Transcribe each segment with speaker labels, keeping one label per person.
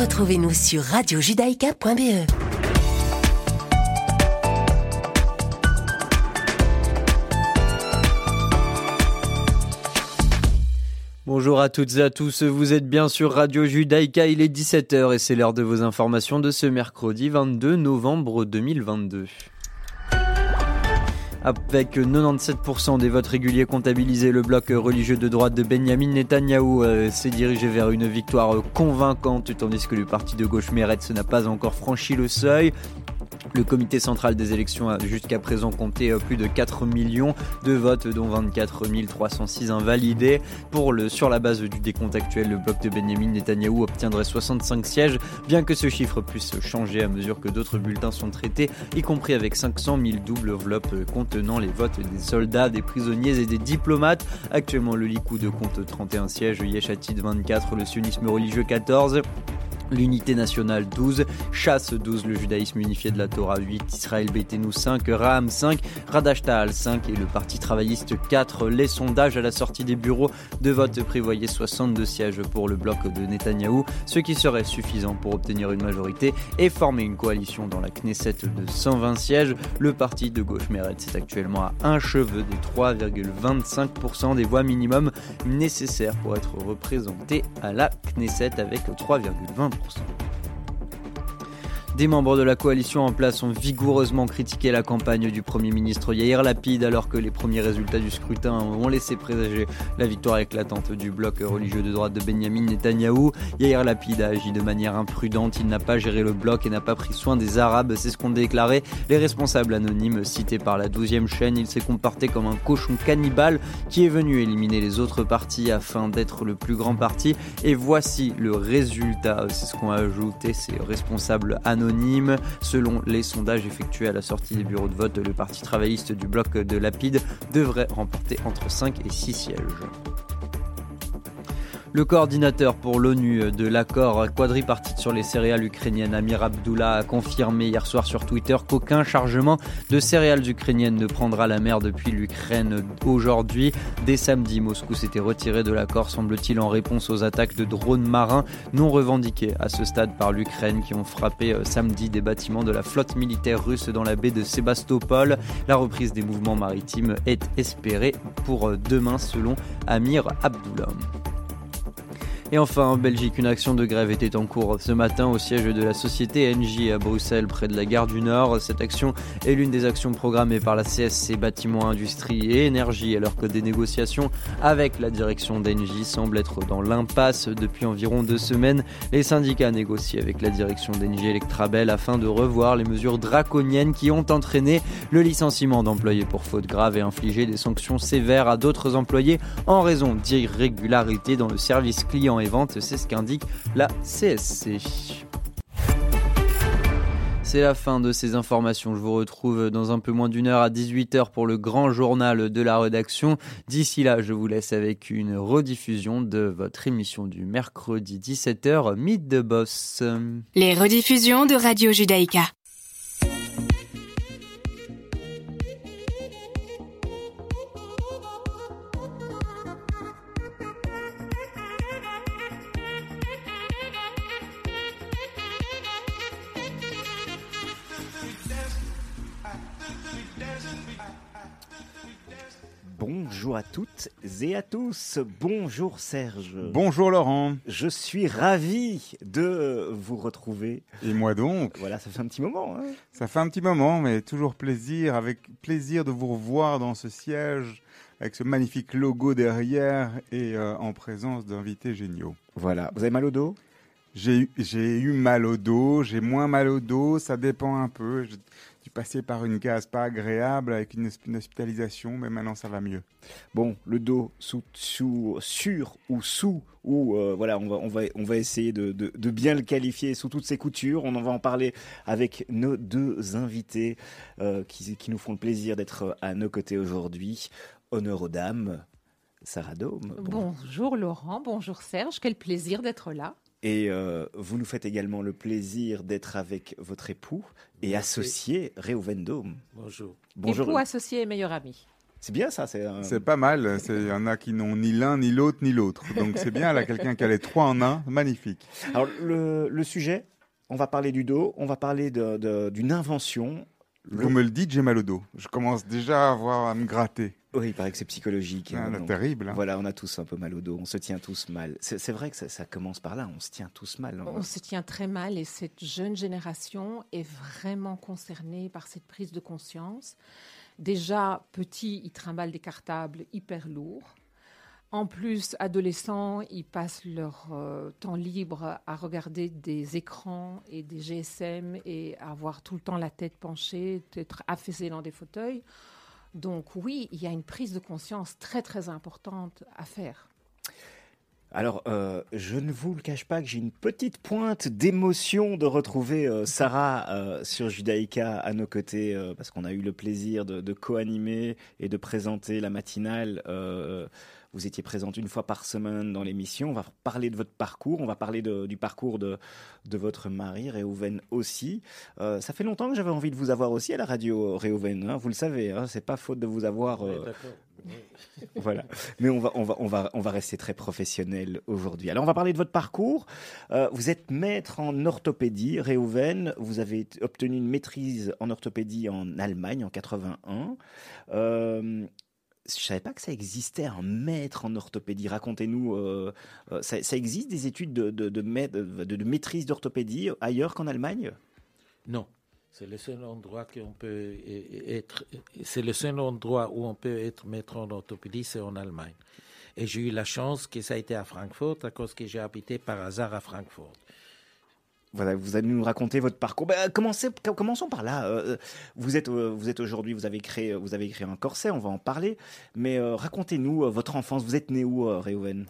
Speaker 1: Retrouvez-nous sur radiojudaïka.be.
Speaker 2: Bonjour à toutes et à tous, vous êtes bien sur Radio Judaïka, il est 17h et c'est l'heure de vos informations de ce mercredi 22 novembre 2022. Avec 97% des votes réguliers comptabilisés, le bloc religieux de droite de Benjamin Netanyahou euh, s'est dirigé vers une victoire convaincante, tandis que le parti de gauche Meretz n'a pas encore franchi le seuil. Le comité central des élections a jusqu'à présent compté euh, plus de 4 millions de votes, dont 24 306 invalidés. Pour le, sur la base du décompte actuel, le bloc de Benjamin Netanyahou obtiendrait 65 sièges, bien que ce chiffre puisse changer à mesure que d'autres bulletins sont traités, y compris avec 500 000 doubles enveloppes contenant les votes des soldats, des prisonniers et des diplomates. Actuellement, le Likoud compte 31 sièges, Yeshatid 24, le sionisme religieux 14 l'unité nationale 12, Chasse 12, le judaïsme unifié de la Torah 8, Israël Beitenu 5, Raham 5, Radashtal 5 et le Parti travailliste 4. Les sondages à la sortie des bureaux de vote prévoyaient 62 sièges pour le bloc de Netanyahou, ce qui serait suffisant pour obtenir une majorité et former une coalition dans la Knesset de 120 sièges. Le parti de gauche Meretz est actuellement à un cheveu des 3,25% des voix minimum nécessaires pour être représenté à la Knesset avec 3,20%. Vamos. Des membres de la coalition en place ont vigoureusement critiqué la campagne du Premier ministre Yair Lapid alors que les premiers résultats du scrutin ont laissé présager la victoire éclatante du bloc religieux de droite de Benjamin Netanyahou. Yair Lapid a agi de manière imprudente, il n'a pas géré le bloc et n'a pas pris soin des Arabes, c'est ce qu'ont déclaré les responsables anonymes cités par la 12e chaîne. Il s'est comporté comme un cochon cannibale qui est venu éliminer les autres partis afin d'être le plus grand parti. Et voici le résultat, c'est ce qu'ont ajouté ces responsables anonymes Selon les sondages effectués à la sortie des bureaux de vote, le Parti travailliste du bloc de Lapide devrait remporter entre 5 et 6 sièges. Le coordinateur pour l'ONU de l'accord quadripartite sur les céréales ukrainiennes, Amir Abdullah, a confirmé hier soir sur Twitter qu'aucun chargement de céréales ukrainiennes ne prendra la mer depuis l'Ukraine aujourd'hui. Dès samedi, Moscou s'était retiré de l'accord, semble-t-il, en réponse aux attaques de drones marins non revendiquées à ce stade par l'Ukraine qui ont frappé euh, samedi des bâtiments de la flotte militaire russe dans la baie de Sébastopol. La reprise des mouvements maritimes est espérée pour euh, demain selon Amir Abdullah. Et enfin, en Belgique, une action de grève était en cours ce matin au siège de la société NJ à Bruxelles, près de la gare du Nord. Cette action est l'une des actions programmées par la CSC Bâtiments, Industrie et Énergie, alors que des négociations avec la direction d'Engie semblent être dans l'impasse depuis environ deux semaines. Les syndicats négocient avec la direction d'Engie Electrabel afin de revoir les mesures draconiennes qui ont entraîné le licenciement d'employés pour faute grave et infliger des sanctions sévères à d'autres employés en raison d'irrégularités dans le service client et ventes, c'est ce qu'indique la CSC. C'est la fin de ces informations. Je vous retrouve dans un peu moins d'une heure à 18h pour le grand journal de la rédaction. D'ici là, je vous laisse avec une rediffusion de votre émission du mercredi 17h, Mythe de Boss.
Speaker 3: Les rediffusions de Radio Judaïka.
Speaker 4: Bonjour à toutes et à tous. Bonjour Serge.
Speaker 5: Bonjour Laurent.
Speaker 4: Je suis ravi de vous retrouver.
Speaker 5: Et moi donc.
Speaker 4: Voilà, ça fait un petit moment. Hein.
Speaker 5: ça fait un petit moment, mais toujours plaisir, avec plaisir de vous revoir dans ce siège, avec ce magnifique logo derrière et euh, en présence d'invités géniaux.
Speaker 4: Voilà. Vous avez mal au dos?
Speaker 5: J'ai eu mal au dos, j'ai moins mal au dos, ça dépend un peu suis passé par une case pas agréable avec une, hospitalisation, mais maintenant ça va mieux.
Speaker 4: Bon, le dos sous, sous sur ou sous ou euh, voilà, on va, on va, on va essayer de, de, bien le qualifier sous toutes ses coutures. On en va en parler avec nos deux invités euh, qui, qui, nous font le plaisir d'être à nos côtés aujourd'hui. Honneur aux dames. Sarah Dome.
Speaker 6: Bonjour Laurent, bonjour Serge, quel plaisir d'être là.
Speaker 4: Et euh, vous nous faites également le plaisir d'être avec votre époux et associé Réhouven Dome.
Speaker 6: Bonjour. Bonjour. Époux, associé et meilleur ami.
Speaker 4: C'est bien ça. C'est un-
Speaker 5: C'est pas mal. c'est- Il y en a qui n'ont ni l'un, ni l'autre, ni l'autre. Donc c'est bien, là, quelqu'un qui a les trois en un. Magnifique.
Speaker 4: Alors le, le sujet, on va parler du dos, on va parler de- de- d'une invention. Le-
Speaker 5: Vous me le dites, j'ai mal au dos. Je commence déjà à, avoir, à me gratter.
Speaker 4: Oui, il paraît que c'est psychologique.
Speaker 5: Ah,
Speaker 4: hein, donc,
Speaker 5: terrible. hein.
Speaker 4: Voilà, on a tous un peu mal au dos, on se tient tous mal. C'est vrai que ça, ça commence par là, on se tient tous mal.
Speaker 6: On se tient très mal et cette jeune génération est vraiment concernée par cette prise de conscience. Déjà, petit, ils trimballent des cartables hyper lourds. En plus, adolescents, ils passent leur euh, temps libre à regarder des écrans et des GSM et à avoir tout le temps la tête penchée, être affaissés dans des fauteuils. Donc oui, il y a une prise de conscience très très importante à faire.
Speaker 4: Alors, euh, je ne vous le cache pas que j'ai une petite pointe d'émotion de retrouver euh, Sarah euh, sur Judaïka à nos côtés, parce qu'on a eu le plaisir de co-animer et de présenter la matinale. Euh, vous étiez présente une fois par semaine dans l'émission. On va parler de votre parcours, on va parler de- du parcours de, de votre mari, Réhouven aussi. Euh, ça fait longtemps que j'avais envie de vous avoir aussi à la radio, Réhouven. hein, vous le savez, hein, c'est pas faute de vous avoir. euh, voilà. Mais on va, on va, on va, on va rester très professionnel aujourd'hui. Alors, on va parler de votre parcours. Euh, vous êtes maître en orthopédie, Réhouven. Vous avez obtenu une maîtrise en orthopédie en Allemagne en 81. Je savais pas que ça existait un maître en orthopédie. Racontez-nous, euh, euh, ça, existe des études de, de, de, maî- de- de maîtrise d'orthopédie ailleurs qu'en Allemagne?
Speaker 7: Non, c'est le seul endroit qu'on peut être. C'est le seul endroit où on peut être maître en orthopédie, c'est en Allemagne. Et j'ai eu la chance que ça a été à Francfort, à cause que j'ai habité par hasard à Francfort.
Speaker 4: Voilà, vous allez nous raconter votre parcours. Com- commençons par là. Euh, vous êtes, euh, vous êtes aujourd'hui, vous avez créé, vous un corset. On va en parler. Mais euh, racontez-nous euh, votre enfance. Vous êtes né où, euh, Réhouven?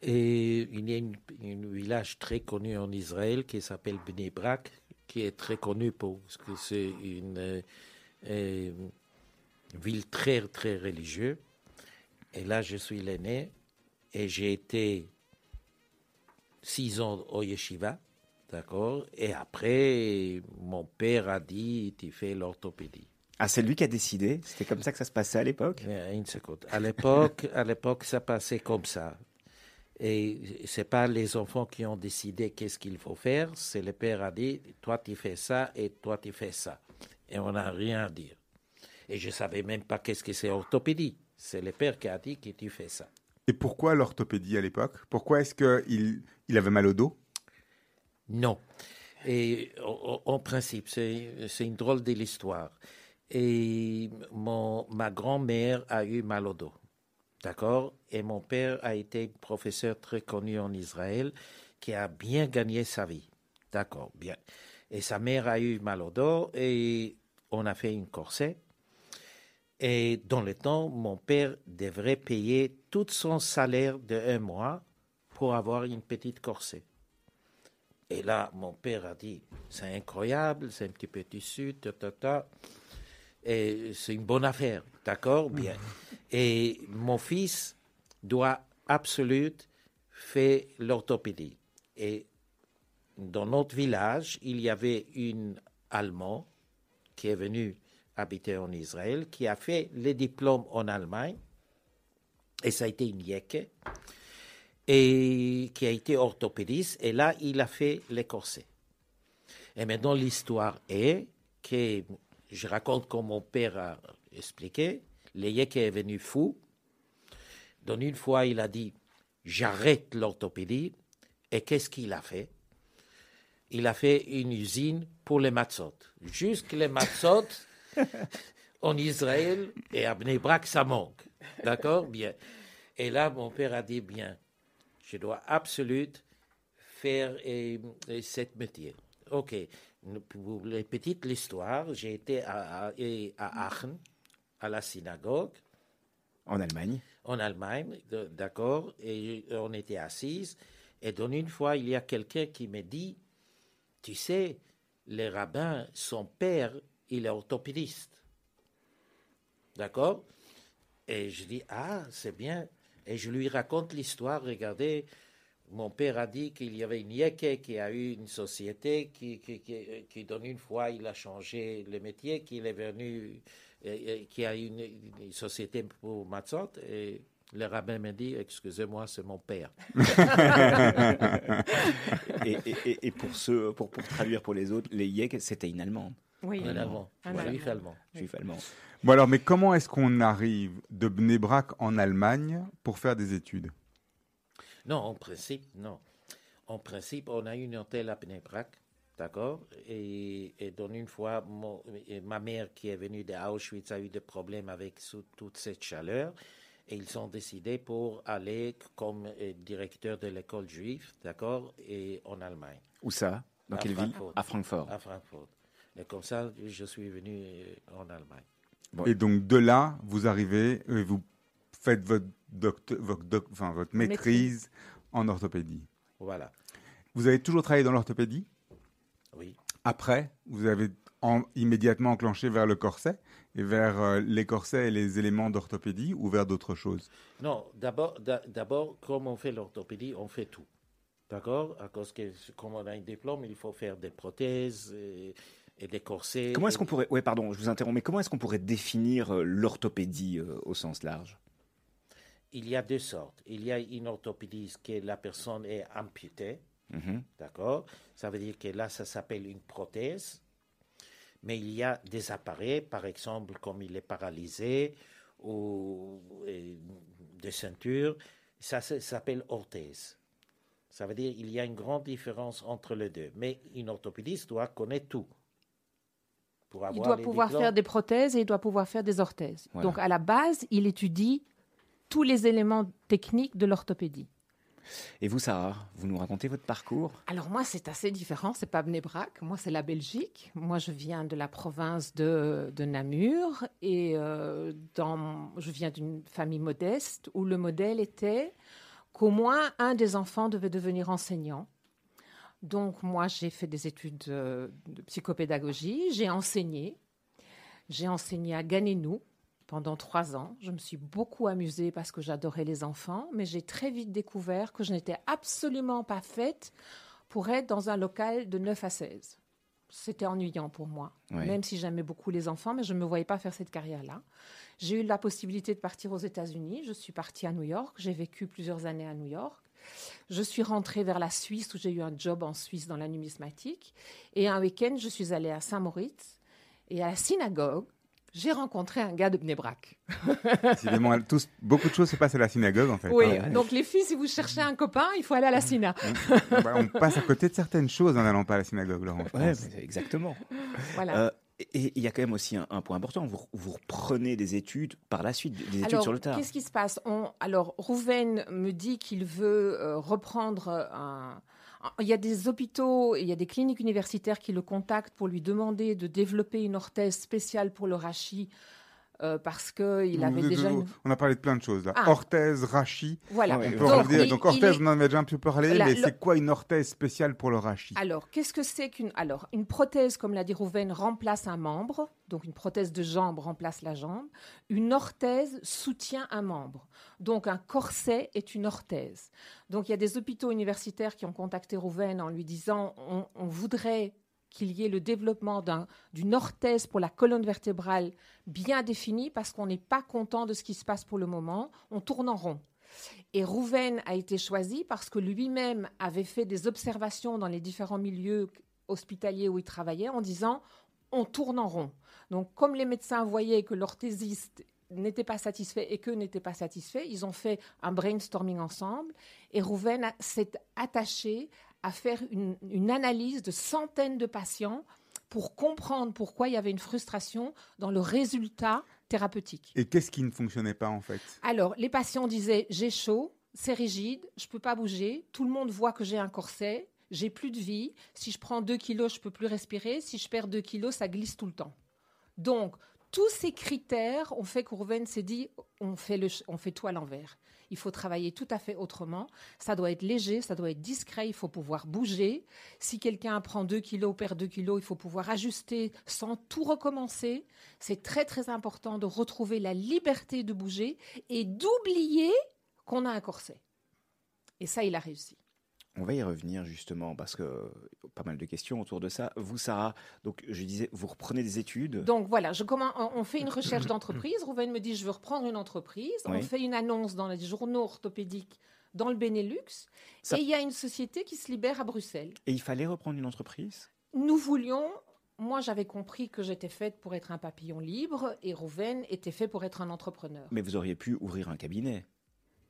Speaker 7: Et il y a une- un village très connu en Israël qui s'appelle Bnei Brak, qui est très connu pour, parce que c'est une euh, euh, ville très, très religieuse. Et là, je suis l'aîné et j'ai été six ans au yeshiva, d'accord Et après, mon père a dit, tu fais l'orthopédie.
Speaker 4: Ah, c'est lui qui a décidé. C'était comme ça que ça se passait à l'époque?
Speaker 7: Euh, Une seconde. À l'époque, à l'époque, ça passait comme ça. Et c'est pas les enfants qui ont décidé qu'est-ce qu'il faut faire, c'est le père a dit, toi tu fais ça et toi tu fais ça. Et on n'a rien à dire. Et je savais même pas qu'est-ce que c'est orthopédie. C'est le père qui a dit que tu fais ça.
Speaker 5: Et pourquoi l'orthopédie à l'époque? Pourquoi est-ce qu'il il avait mal au dos?
Speaker 7: Non. Et en, principe, c'est c'est une drôle de l'histoire. Et mon, ma grand-mère a eu mal au dos. D'accord? Et mon père a été professeur très connu en Israël qui a bien gagné sa vie. D'accord, bien. Et sa mère a eu mal au dos et on a fait une corset. Et dans le temps, mon père devrait payer tout son salaire de un mois pour avoir une petite corset. Et là, mon père a dit, c'est incroyable, c'est un petit peu ta, ta, ta. Et c'est une bonne affaire, d'accord Bien. Et mon fils doit absolument faire l'orthopédie. Et dans notre village, il y avait une Allemand qui est venu habiter en Israël, qui a fait les diplômes en Allemagne, et ça a été une yeke, et qui a été orthopédiste, et là, il a fait les corsets. Et maintenant, l'histoire est que, je raconte comme mon père a expliqué, le yeke est venu fou. Donc, une fois, il a dit, j'arrête l'orthopédie, et qu'est-ce qu'il a fait? Il a fait une usine pour les matzot. Jusque les matzot, en Israël et à Bnei Brak, ça manque. D'accord? Bien. Et là, mon père a dit, bien, je dois absolument faire euh, euh, cette métier. OK. Pour les petites l'histoire, j'ai été à, à- et à Aachen, à la synagogue,
Speaker 4: En Allemagne.
Speaker 7: en Allemagne, d'accord, et on était assises. Et donc une fois, il y a quelqu'un qui me dit, tu sais, le rabbin, son père, il est orthopédiste. D'accord? Et je dis, ah, c'est bien. Et je lui raconte l'histoire, regardez, mon père a dit qu'il y avait une yeke qui a eu une société qui, qui, qui, qui, dans une fois, il a changé le métier, qu'il est venu et- qui a une, une société pour matzot. Et le rabbin m'a dit, excusez-moi, c'est mon père.
Speaker 4: Et, pour, pour, pour traduire pour les autres, les Yek, c'était une Allemande,
Speaker 6: Oui.
Speaker 7: Un allemand,
Speaker 6: Un
Speaker 7: un juif
Speaker 6: Allemand.
Speaker 4: juif allemand.
Speaker 5: Bon alors, mais comment est-ce qu'on arrive de Bnei Brak en Allemagne pour faire des études?
Speaker 7: Non, en principe, non. En principe, on a une hôtel à Bnei-Brak, d'accord? Et, et donc une fois, mon- ma mère qui est venue de Auschwitz a eu des problèmes avec sous- toute cette chaleur. Et ils ont décidé pour aller comme euh, directeur de l'école juive, d'accord, et en Allemagne,
Speaker 4: Où ça? Dans
Speaker 7: À
Speaker 4: quelle ville? À Francfort.
Speaker 7: à Francfort. Et comme ça, je suis venu euh, en Allemagne.
Speaker 4: Bon.
Speaker 5: Et donc de là, vous arrivez et vous faites votre, docte- votre, doc- enfin, votre maîtrise en orthopédie.
Speaker 7: Voilà,
Speaker 5: Vous avez toujours travaillé dans l'orthopédie?
Speaker 7: Oui.
Speaker 5: Après, vous avez en- immédiatement enclenché vers le corset et vers euh, les corsets et les éléments d'orthopédie ou vers d'autres choses?
Speaker 7: Non, d'abord, d'a- d'abord, comme on fait l'orthopédie, on fait tout. D'accord? À cause que, comme on a un diplôme, il faut faire des prothèses et, et des corsets.
Speaker 4: Comment est-ce qu'on pourrait, ouais, pardon, je vous interromps, mais comment est-ce qu'on pourrait définir euh, l'orthopédie euh, au sens large?
Speaker 7: Il y a deux sortes. Il y a une orthopédie que la personne est amputée.
Speaker 4: Mhm.
Speaker 7: D'accord? Ça veut dire que là, ça s'appelle une prothèse. Mais il y a des appareils, par exemple, comme il est paralysé ou des ceintures. Ça, ça s'appelle orthèse. Ça veut dire qu'il y a une grande différence entre les deux. Mais une orthopédiste doit connaître tout. Pour
Speaker 6: Il doit
Speaker 7: les
Speaker 6: pouvoir
Speaker 7: diplômes.
Speaker 6: faire des prothèses et il doit pouvoir faire des orthèses.
Speaker 4: Voilà.
Speaker 6: Donc à la base, il étudie tous les éléments techniques de l'orthopédie.
Speaker 4: Et vous, Sarah, vous nous racontez votre parcours?
Speaker 6: Alors moi, c'est assez différent. C'est pas Bnebrak. Moi, c'est la Belgique. Moi, je viens de la province de, de Namur et euh, dans, je viens d'une famille modeste où le modèle était qu'au moins un des enfants devait devenir enseignant. Donc moi, j'ai fait des études euh, de psychopédagogie. J'ai enseigné. J'ai enseigné à Ganenou pendant trois ans. Je me suis beaucoup amusée parce que j'adorais les enfants, mais j'ai très vite découvert que je n'étais absolument pas faite pour être dans un local de 9 à 16. C'était ennuyant pour moi, même si j'aimais beaucoup les enfants, mais je ne me voyais pas faire cette carrière-là. J'ai eu la possibilité de partir aux États-Unis. Je suis partie à New York. J'ai vécu plusieurs années à New York. Je suis rentrée vers la Suisse où j'ai eu un job en Suisse dans la numismatique. Et un week-end, je suis allée à Saint-Moritz et à la synagogue. J'ai rencontré un gars de Bnebrak.
Speaker 5: Décidément, tous, beaucoup de choses se passent à la synagogue en fait.
Speaker 6: Oui, donc les filles, si vous cherchez un copain, il faut aller à la syna.
Speaker 5: Bah, on passe à côté de certaines choses en n'allant pas à la synagogue, Laurent.
Speaker 4: mais exactement.
Speaker 6: Voilà.
Speaker 4: Euh, et il y a quand même aussi un, un point important. Vous, vous reprenez des études par la suite, des études
Speaker 6: Alors,
Speaker 4: sur le tard.
Speaker 6: qu'est-ce qui se passe? On- Alors, Rouven me dit qu'il veut euh, reprendre un. Il y a des hôpitaux, il y a des cliniques universitaires qui le contactent pour lui demander de développer une orthèse spéciale pour le rachis euh, parce qu'il avait déjà une...
Speaker 5: On a parlé de plein de choses là.
Speaker 6: Ah.
Speaker 5: Orthèse, rachis.
Speaker 6: Voilà.
Speaker 4: Ouais,
Speaker 5: On peut
Speaker 4: Donc,
Speaker 5: revenir.
Speaker 6: il-
Speaker 5: Donc orthèse,
Speaker 6: est-
Speaker 5: on en avait déjà un peu parlé, mais
Speaker 6: le-
Speaker 5: c'est quoi une orthèse spéciale pour le rachis
Speaker 6: Alors, qu'est-ce que c'est qu'une alors une prothèse, comme l'a dit Rouven, remplace un membre. Donc, une prothèse de jambe remplace la jambe. Une orthèse soutient un membre. Donc, un corset est une orthèse. Donc, il y a des hôpitaux universitaires qui ont contacté Rouven en lui disant on, on voudrait qu'il y ait le développement d'un- d'une orthèse pour la colonne vertébrale bien définie parce qu'on n'est pas content de ce qui se passe pour le moment. On tourne en rond. Et Rouven a été choisi parce que lui-même avait fait des observations dans les différents milieux hospitaliers où il travaillait en disant on tourne en rond. Donc, comme les médecins voyaient que l'orthésiste n'était pas satisfait et qu'eux n'étaient pas satisfaits, ils ont fait un brainstorming ensemble et Rouven s'est attaché à faire une, une analyse de centaines de patients pour comprendre pourquoi il y avait une frustration dans le résultat thérapeutique.
Speaker 5: Et qu'est-ce qui ne fonctionnait pas en fait?
Speaker 6: Alors, les patients disaient j'ai chaud, c'est rigide, je peux pas bouger, tout le monde voit que j'ai un corset, j'ai plus de vie, si je prends 2 kilos, je peux plus respirer, si je perds 2 kilos, ça glisse tout le temps. Donc, tous ces critères ont fait que Rouven s'est dit on fait, on fait tout à l'envers. Il faut travailler tout à fait autrement. Ça doit être léger, ça doit être discret, il faut pouvoir bouger. Si quelqu'un prend 2 kilos, perd 2 kilos, il faut pouvoir ajuster sans tout recommencer. C'est très très important de retrouver la liberté de bouger et d'oublier qu'on a un corset. Et ça, il a réussi.
Speaker 4: On va y revenir justement parce que pas mal de questions autour de ça. Vous, Sarah, donc je disais, vous reprenez des études.
Speaker 6: Donc voilà, je commence, on fait une recherche d'entreprise. Rouven me dit, je veux reprendre une entreprise. On fait une annonce dans les journaux orthopédiques dans le Benelux.
Speaker 4: Ça-
Speaker 6: Et il y a une société qui se libère à Bruxelles.
Speaker 4: Et il fallait reprendre une entreprise?
Speaker 6: Nous voulions, moi j'avais compris que j'étais faite pour être un papillon libre et Rouven était fait pour être un entrepreneur.
Speaker 4: Mais vous auriez pu ouvrir un cabinet.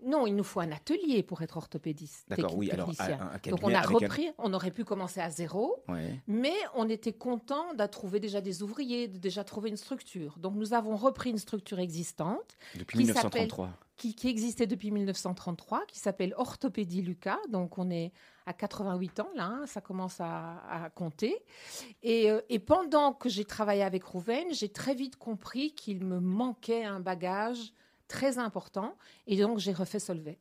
Speaker 6: Non, il nous faut un atelier pour être orthopédiste.
Speaker 4: D'accord, oui, alors,
Speaker 6: technicien.
Speaker 4: un- un
Speaker 6: Donc on a
Speaker 4: un-
Speaker 6: repris, on aurait pu commencer à zéro.
Speaker 4: Ouais.
Speaker 6: Mais on était content de trouver déjà des ouvriers, de déjà trouver une structure. Donc nous avons repris une structure existante
Speaker 4: Depuis
Speaker 6: Qui
Speaker 4: 1933.
Speaker 6: qui, qui existait depuis 1933, qui s'appelle Orthopédie Lucas. Donc on est à 88 ans là, hein, ça commence à, à compter. Et, euh, et pendant que j'ai travaillé avec Rouven, j'ai très vite compris qu'il me manquait un bagage très important. Et donc j'ai refait Solvay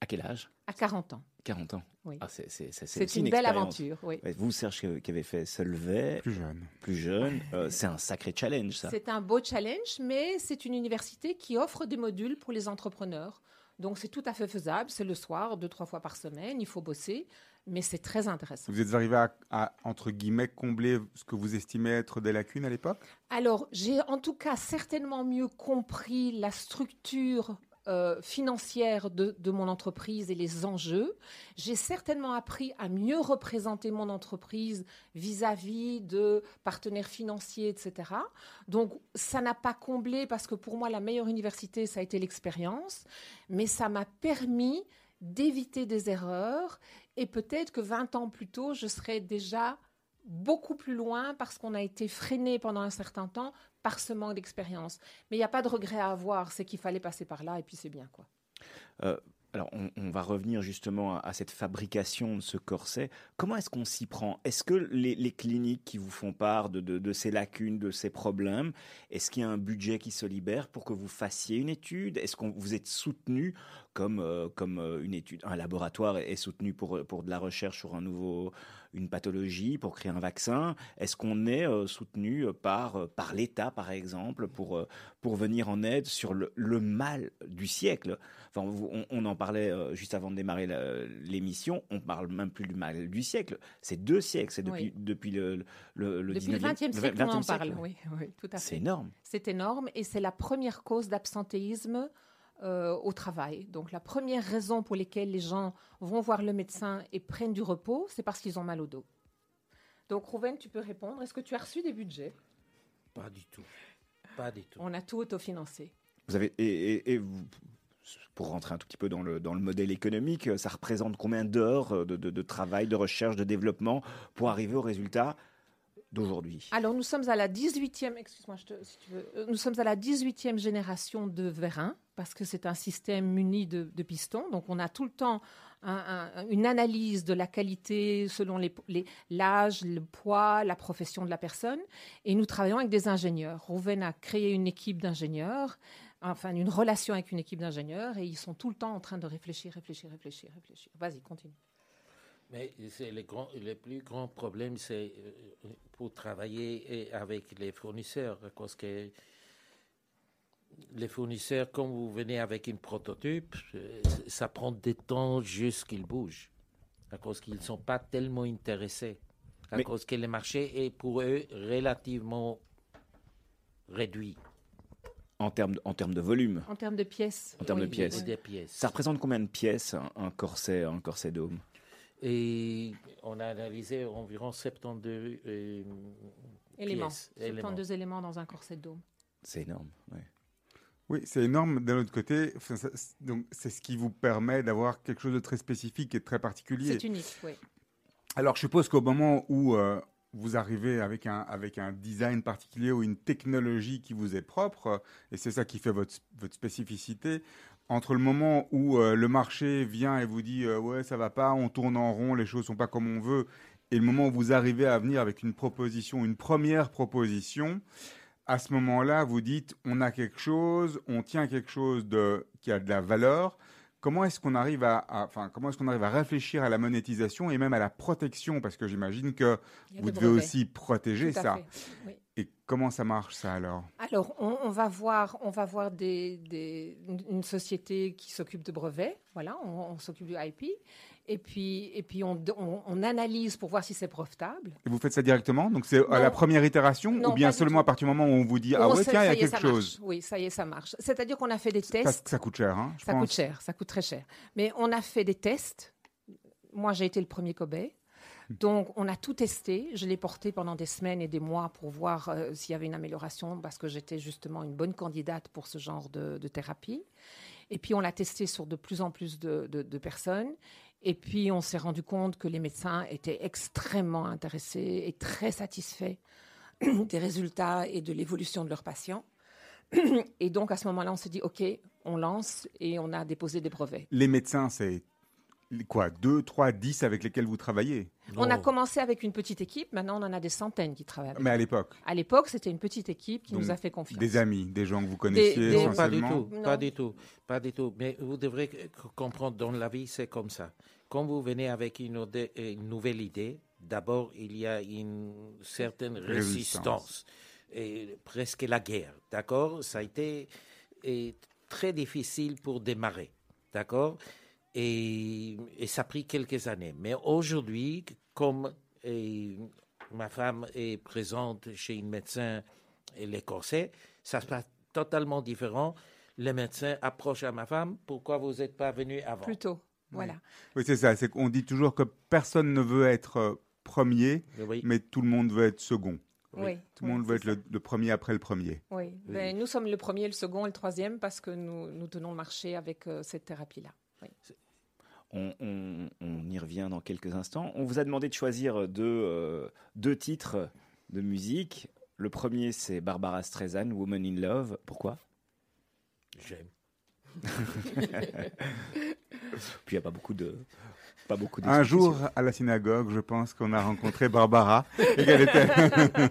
Speaker 4: À quel âge?
Speaker 6: À 40 ans.
Speaker 4: 40 ans.
Speaker 6: Oui.
Speaker 4: Ah, c'est, c'est, c'est,
Speaker 6: C'est
Speaker 4: aussi
Speaker 6: une, belle aventure, oui.
Speaker 4: Vous, Serge, qui qui avez fait Solvay,
Speaker 5: Plus jeune.
Speaker 4: plus jeune, euh, c'est un sacré challenge, ça.
Speaker 6: C'est un beau challenge, mais c'est une université qui offre des modules pour les entrepreneurs. Donc c'est tout à fait faisable. C'est le soir, deux, trois fois par semaine. Il faut bosser, mais c'est très intéressant.
Speaker 5: Vous êtes arrivé à, à, entre guillemets, combler ce que vous estimez être des lacunes à l'époque?
Speaker 6: Alors j'ai en tout cas certainement mieux compris la structure euh, financière de, de mon entreprise et les enjeux. J'ai certainement appris à mieux représenter mon entreprise vis-à-vis de partenaires financiers, etc. Donc ça n'a pas comblé parce que pour moi la meilleure université ça a été l'expérience, mais ça m'a permis d'éviter des erreurs et peut-être que 20 ans plus tôt je serais déjà beaucoup plus loin parce qu'on a été freiné pendant un certain temps par ce manque d'expérience. Mais il n'y a pas de regret à avoir, c'est qu'il fallait passer par là et puis c'est bien quoi.
Speaker 4: Alors, on, va revenir justement à, cette fabrication de ce corset. Comment est-ce qu'on s'y prend? Est-ce que les, cliniques qui vous font part de, de- ces lacunes, de ces problèmes, est-ce qu'il y a un budget qui se libère pour que vous fassiez une étude? Est-ce que vous êtes soutenu comme, euh, comme euh, une étude Un laboratoire est soutenu pour, pour de la recherche sur un nouveau, une pathologie, pour créer un vaccin Est-ce qu'on est euh, soutenu par, euh, par l'État, par exemple, pour, euh, pour venir en aide sur le, le mal du siècle? Enfin, on, on- on en parlait euh, juste avant de démarrer l'émission. On parle même plus du mal du siècle. C'est deux siècles. C'est depuis,
Speaker 6: Oui.
Speaker 4: depuis le, le, le
Speaker 6: Depuis le
Speaker 4: 19e
Speaker 6: XXe siècle, on
Speaker 4: 20e
Speaker 6: en
Speaker 4: siècle.
Speaker 6: parle. Oui, oui, tout à
Speaker 4: C'est énorme.
Speaker 6: C'est énorme et c'est la première cause d'absentéisme euh, au travail. Donc la première raison pour laquelle les gens vont voir le médecin et prennent du repos, c'est parce qu'ils ont mal au dos. Donc Rouven, tu peux répondre. Est-ce que tu as reçu des budgets?
Speaker 7: Pas du tout. Pas du tout.
Speaker 6: On a tout autofinancé.
Speaker 4: Vous avez et, et- et vous- pour rentrer un tout petit peu dans le dans le modèle économique, ça représente combien d'heures de, de- de travail, de recherche, de développement pour arriver au résultat d'aujourd'hui
Speaker 6: Alors, nous sommes à la 18e, excuse-moi, si tu veux, Euh, nous sommes à la 18e génération de vérins, parce que c'est un système muni de, pistons. Donc, on a tout le temps un- un- une analyse de la qualité selon l'âge, le poids, la profession de la personne. Et nous travaillons avec des ingénieurs. Rouven a créé une équipe d'ingénieurs, enfin, une relation avec une équipe d'ingénieurs, et ils sont tout le temps en train de réfléchir, réfléchir, réfléchir, réfléchir. Vas-y, continue.
Speaker 7: Mais c'est le, grand, le plus grand problème, c'est euh, pour travailler avec les fournisseurs, parce que les fournisseurs, quand vous venez avec une prototype, euh, ça prend du temps juste qu'ils bougent, à cause qu'ils ne sont pas tellement intéressés, à
Speaker 4: Mais-
Speaker 7: cause que le marché est pour eux relativement réduit
Speaker 4: en termes de- en termes de volume
Speaker 6: En termes de pièces.
Speaker 4: En termes de pièces.
Speaker 6: oui.
Speaker 7: des pièces.
Speaker 4: Ça représente combien de pièces un, un corset un corset dôme?
Speaker 7: Et on a analysé environ 72 euh,
Speaker 6: Éléments.
Speaker 7: pièces, éléments.
Speaker 6: 72 éléments dans un corset de dôme.
Speaker 4: C'est énorme.
Speaker 5: Oui, c'est énorme. D'un autre côté, enfin, ça- c'est- donc c'est ce qui vous permet d'avoir quelque chose de très spécifique et de très particulier.
Speaker 6: C'est unique, oui.
Speaker 5: Alors, je suppose qu'au moment où euh, vous arrivez avec un, avec un design particulier ou une technologie qui vous est propre, et c'est ça qui fait votre, votre spécificité, entre le moment où euh, le marché vient et vous dit euh, ouais ça va pas, on tourne en rond, les choses sont pas comme on veut, et le moment où vous arrivez à venir avec une proposition, une première proposition, à ce moment-là, vous dites on a quelque chose, on tient quelque chose de, qui a de la valeur. Comment est-ce qu'on arrive à, à- enfin, comment est-ce qu'on arrive à réfléchir à la monétisation et même à la protection? Parce que j'imagine que vous devez aussi protéger
Speaker 6: Tout à
Speaker 5: ça.
Speaker 6: fait, oui.
Speaker 5: Et comment ça marche ça alors?
Speaker 6: Alors, on, on va voir, on va voir des, des- une- société qui s'occupe de brevets, voilà, on, on s'occupe du IP, et puis, et puis on, analyse pour voir si c'est brevetable.
Speaker 5: Et vous faites ça directement? Donc c'est à la première itération
Speaker 6: Non,
Speaker 5: ou bien seulement à partir du moment où on vous dit ah ouais tiens il y
Speaker 6: ça
Speaker 5: a quelque
Speaker 6: ça marche.
Speaker 5: chose
Speaker 6: Oui, ça y est, ça marche. C'est-à-dire qu'on a fait des
Speaker 5: ça,
Speaker 6: tests.
Speaker 5: ça coûte cher, hein, je
Speaker 6: Ça
Speaker 5: pense.
Speaker 6: coûte cher, ça coûte très cher. Mais on a fait des tests. Moi, j'ai été le premier cobaye. Donc, on a tout testé. Je l'ai porté pendant des semaines et des mois pour voir euh, s'il y avait une amélioration parce que j'étais justement une bonne candidate pour ce genre de, thérapie. Et puis, on l'a testé sur de plus en plus de, de- de personnes. Et puis, on s'est rendu compte que les médecins étaient extrêmement intéressés et très satisfaits des résultats et de l'évolution de leurs patients. Et donc, à ce moment-là, on s'est dit, OK, on lance et on a déposé des brevets.
Speaker 5: Les médecins, c'est quoi 2, 3, 10 avec lesquels vous travaillez?
Speaker 6: On a commencé avec une petite équipe, maintenant on en a des centaines qui travaillent avec
Speaker 5: Mais à l'époque,
Speaker 6: À l'époque, c'était une petite équipe qui
Speaker 5: Donc,
Speaker 6: nous a fait confiance.
Speaker 5: des amis, des gens que vous connaissiez
Speaker 6: des-
Speaker 7: Non, pas du tout,
Speaker 6: Non.
Speaker 7: pas du tout, pas du tout. Mais vous devrez comprendre, dans la vie, c'est comme ça. Quand vous venez avec une, ode- une nouvelle idée, d'abord, il y a une certaine
Speaker 5: Résistance.
Speaker 7: résistance, et presque la guerre, d'accord? Ça a été et, très difficile pour démarrer, d'accord? Et, et ça a pris quelques années. Mais aujourd'hui, comme et, ma femme est présente chez un médecin et les corsets, ça se passe totalement différent. Le médecin approche à ma femme, pourquoi vous n'êtes pas venu avant?
Speaker 6: Plus tôt. Voilà.
Speaker 5: Oui, c'est ça. C'est qu'on dit toujours que personne ne veut être euh, premier,
Speaker 7: Oui,
Speaker 5: mais tout le monde veut être second.
Speaker 6: Oui.
Speaker 5: Tout le monde veut être le, le premier après le premier.
Speaker 6: Oui. Ben, nous sommes le premier, le second et le troisième parce que nous, nous tenons le marché avec euh, cette thérapie-là. Oui.
Speaker 4: On, on- on y revient dans quelques instants. On vous a demandé de choisir deux, euh, deux titres de musique. Le premier, c'est Barbara Streisand, Woman in Love. Pourquoi?
Speaker 7: J'aime.
Speaker 4: Puis il n'y a pas beaucoup de. Pas beaucoup
Speaker 5: Un jour, à la synagogue, je pense qu'on a rencontré Barbara. et qu'elle était...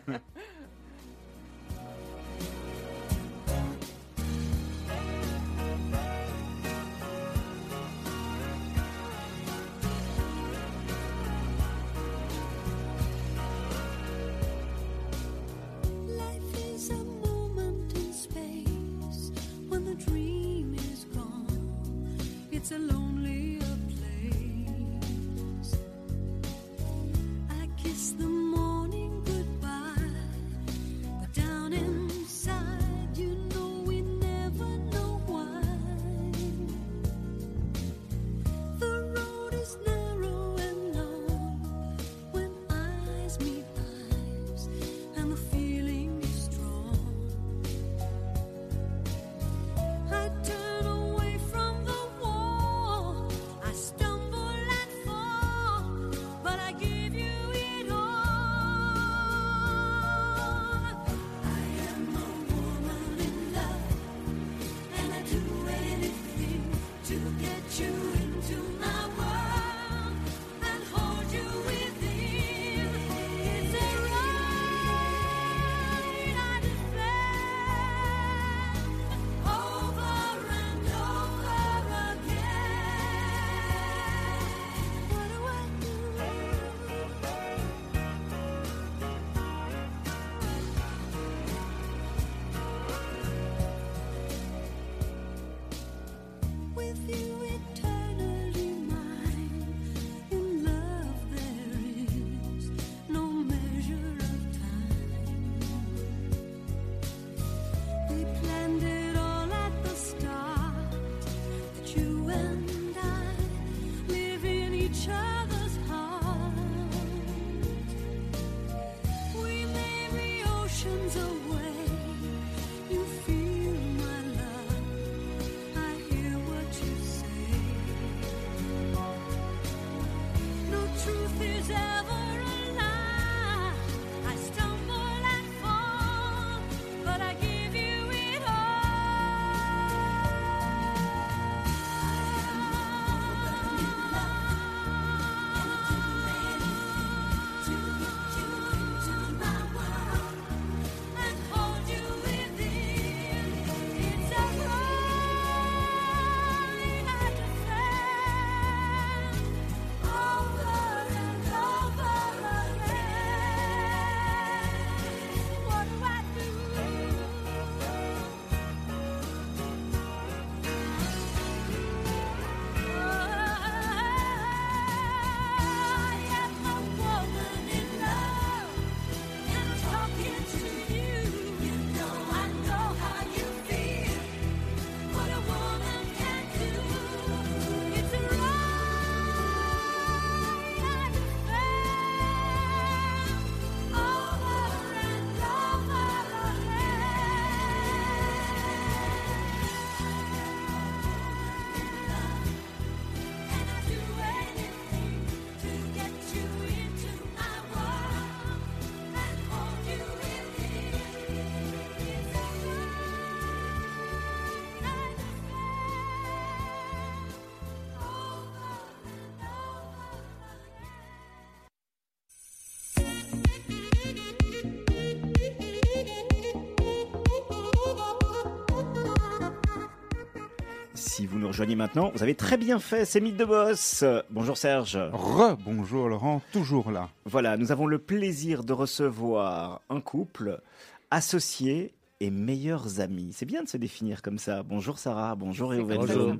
Speaker 4: rejoignez maintenant, vous avez très bien fait, c'est Mythe de Boss. Bonjour Serge.
Speaker 5: Re, bonjour Laurent, toujours là.
Speaker 4: Voilà, nous avons le plaisir de recevoir un couple associés et meilleurs amis. C'est bien de se définir comme ça. Bonjour Sarah, bonjour Réouven.
Speaker 2: Bonjour.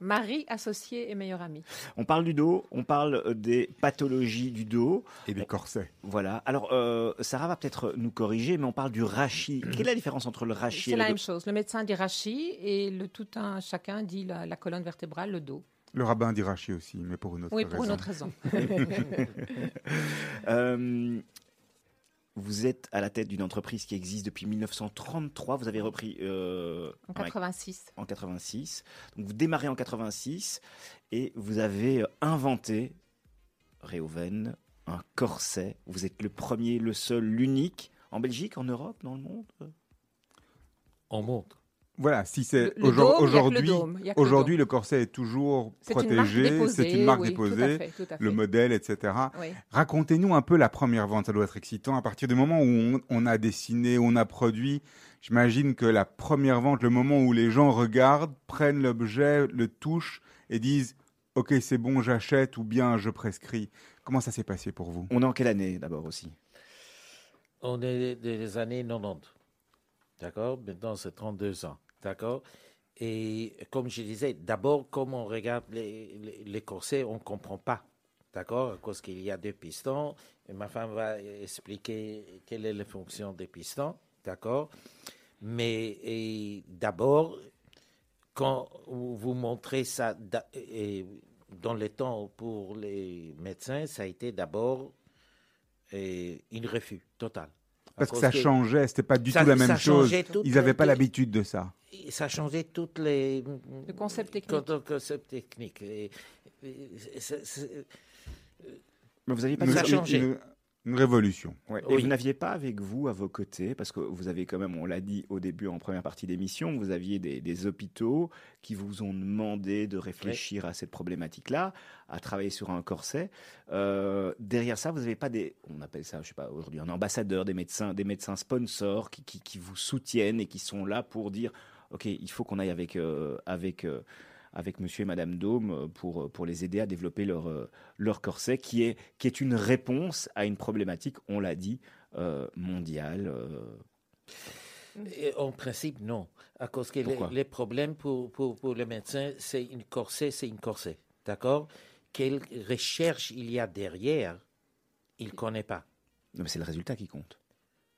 Speaker 6: Mari, associé et meilleur ami.
Speaker 4: On parle du dos, on parle des pathologies du dos.
Speaker 5: Et des corsets.
Speaker 4: Voilà. Alors, euh, Sarah va peut-être nous corriger, mais on parle du rachis. Quelle est la différence entre le rachis
Speaker 6: C'est
Speaker 4: et
Speaker 6: la
Speaker 4: le
Speaker 6: même
Speaker 4: dos
Speaker 6: chose. Le médecin dit rachis et le tout un chacun dit la, la colonne vertébrale, le dos.
Speaker 5: Le rabbin dit Rachi aussi, mais pour une autre
Speaker 6: Oui,
Speaker 5: raison.
Speaker 6: pour une autre raison.
Speaker 4: Euh, Vous êtes à la tête d'une entreprise qui existe depuis 1933. Vous avez repris euh,
Speaker 6: En
Speaker 4: ouais,
Speaker 6: 86.
Speaker 4: en 86. Donc vous démarrez en 86 et vous avez inventé, Réoven, un corset. Vous êtes le premier, le seul, l'unique en Belgique, en Europe, dans le monde.
Speaker 7: On montre.
Speaker 5: Voilà, si c'est aujourd'hui, aujourd'hui le corset est toujours protégé, c'est une marque déposée, le modèle, etc.
Speaker 6: Oui.
Speaker 5: Racontez-nous un peu la première vente, ça doit être excitant. À partir du moment où on, on a dessiné, on a produit, j'imagine que la première vente, le moment où les gens regardent, prennent l'objet, le touchent et disent Ok, c'est bon, j'achète ou bien je prescris. Comment ça s'est passé pour vous?
Speaker 4: On est en quelle année d'abord aussi?
Speaker 7: On est des années 90. D'accord? Maintenant, c'est 32 ans. D'accord? Et comme je disais, d'abord, comme on regarde les, les, corsets, on ne comprend pas. D'accord? Cause qu'il y a deux pistons. Ma femme va expliquer quelle est la fonction des pistons. D'accord? Mais d'abord, quand vous montrez ça dans le temps pour les médecins, ça a été d'abord une refus total.
Speaker 5: Parce que ça changeait, c'était pas du
Speaker 7: ça-
Speaker 5: tout la même chose. Ils n'avaient pas l'habitude de ça.
Speaker 7: ça changeait toutes les
Speaker 6: Le concept technique.
Speaker 7: Et- et
Speaker 4: Mais vous aviez pas
Speaker 7: Ça changé.
Speaker 5: Une- révolution.
Speaker 4: Ouais. Et
Speaker 7: Oui.
Speaker 4: vous n'aviez pas avec vous, à vos côtés, parce que vous avez quand même, on l'a dit au début en première partie d'émission, vous aviez des, des hôpitaux qui vous ont demandé de réfléchir à cette problématique-là, à travailler sur un corset. Euh, derrière ça, vous n'avez pas des, on appelle ça, je sais pas, aujourd'hui, un ambassadeur, des médecins, des médecins sponsors qui, qui, qui vous soutiennent et qui sont là pour dire, ok, il faut qu'on aille avec, euh, avec. euh, avec monsieur et madame Dôme euh, pour, pour les aider à développer leur, euh, leur corset, qui est, qui est une réponse à une problématique, on l'a dit, euh, mondiale. euh.
Speaker 7: et en principe, non. À cause que les,
Speaker 4: Pourquoi?
Speaker 7: les problèmes pour, pour, pour le médecin, c'est une corset, c'est une corset. D'accord? Quelle recherche il y a derrière, il ne connaît pas.
Speaker 4: Non, mais c'est le résultat qui compte.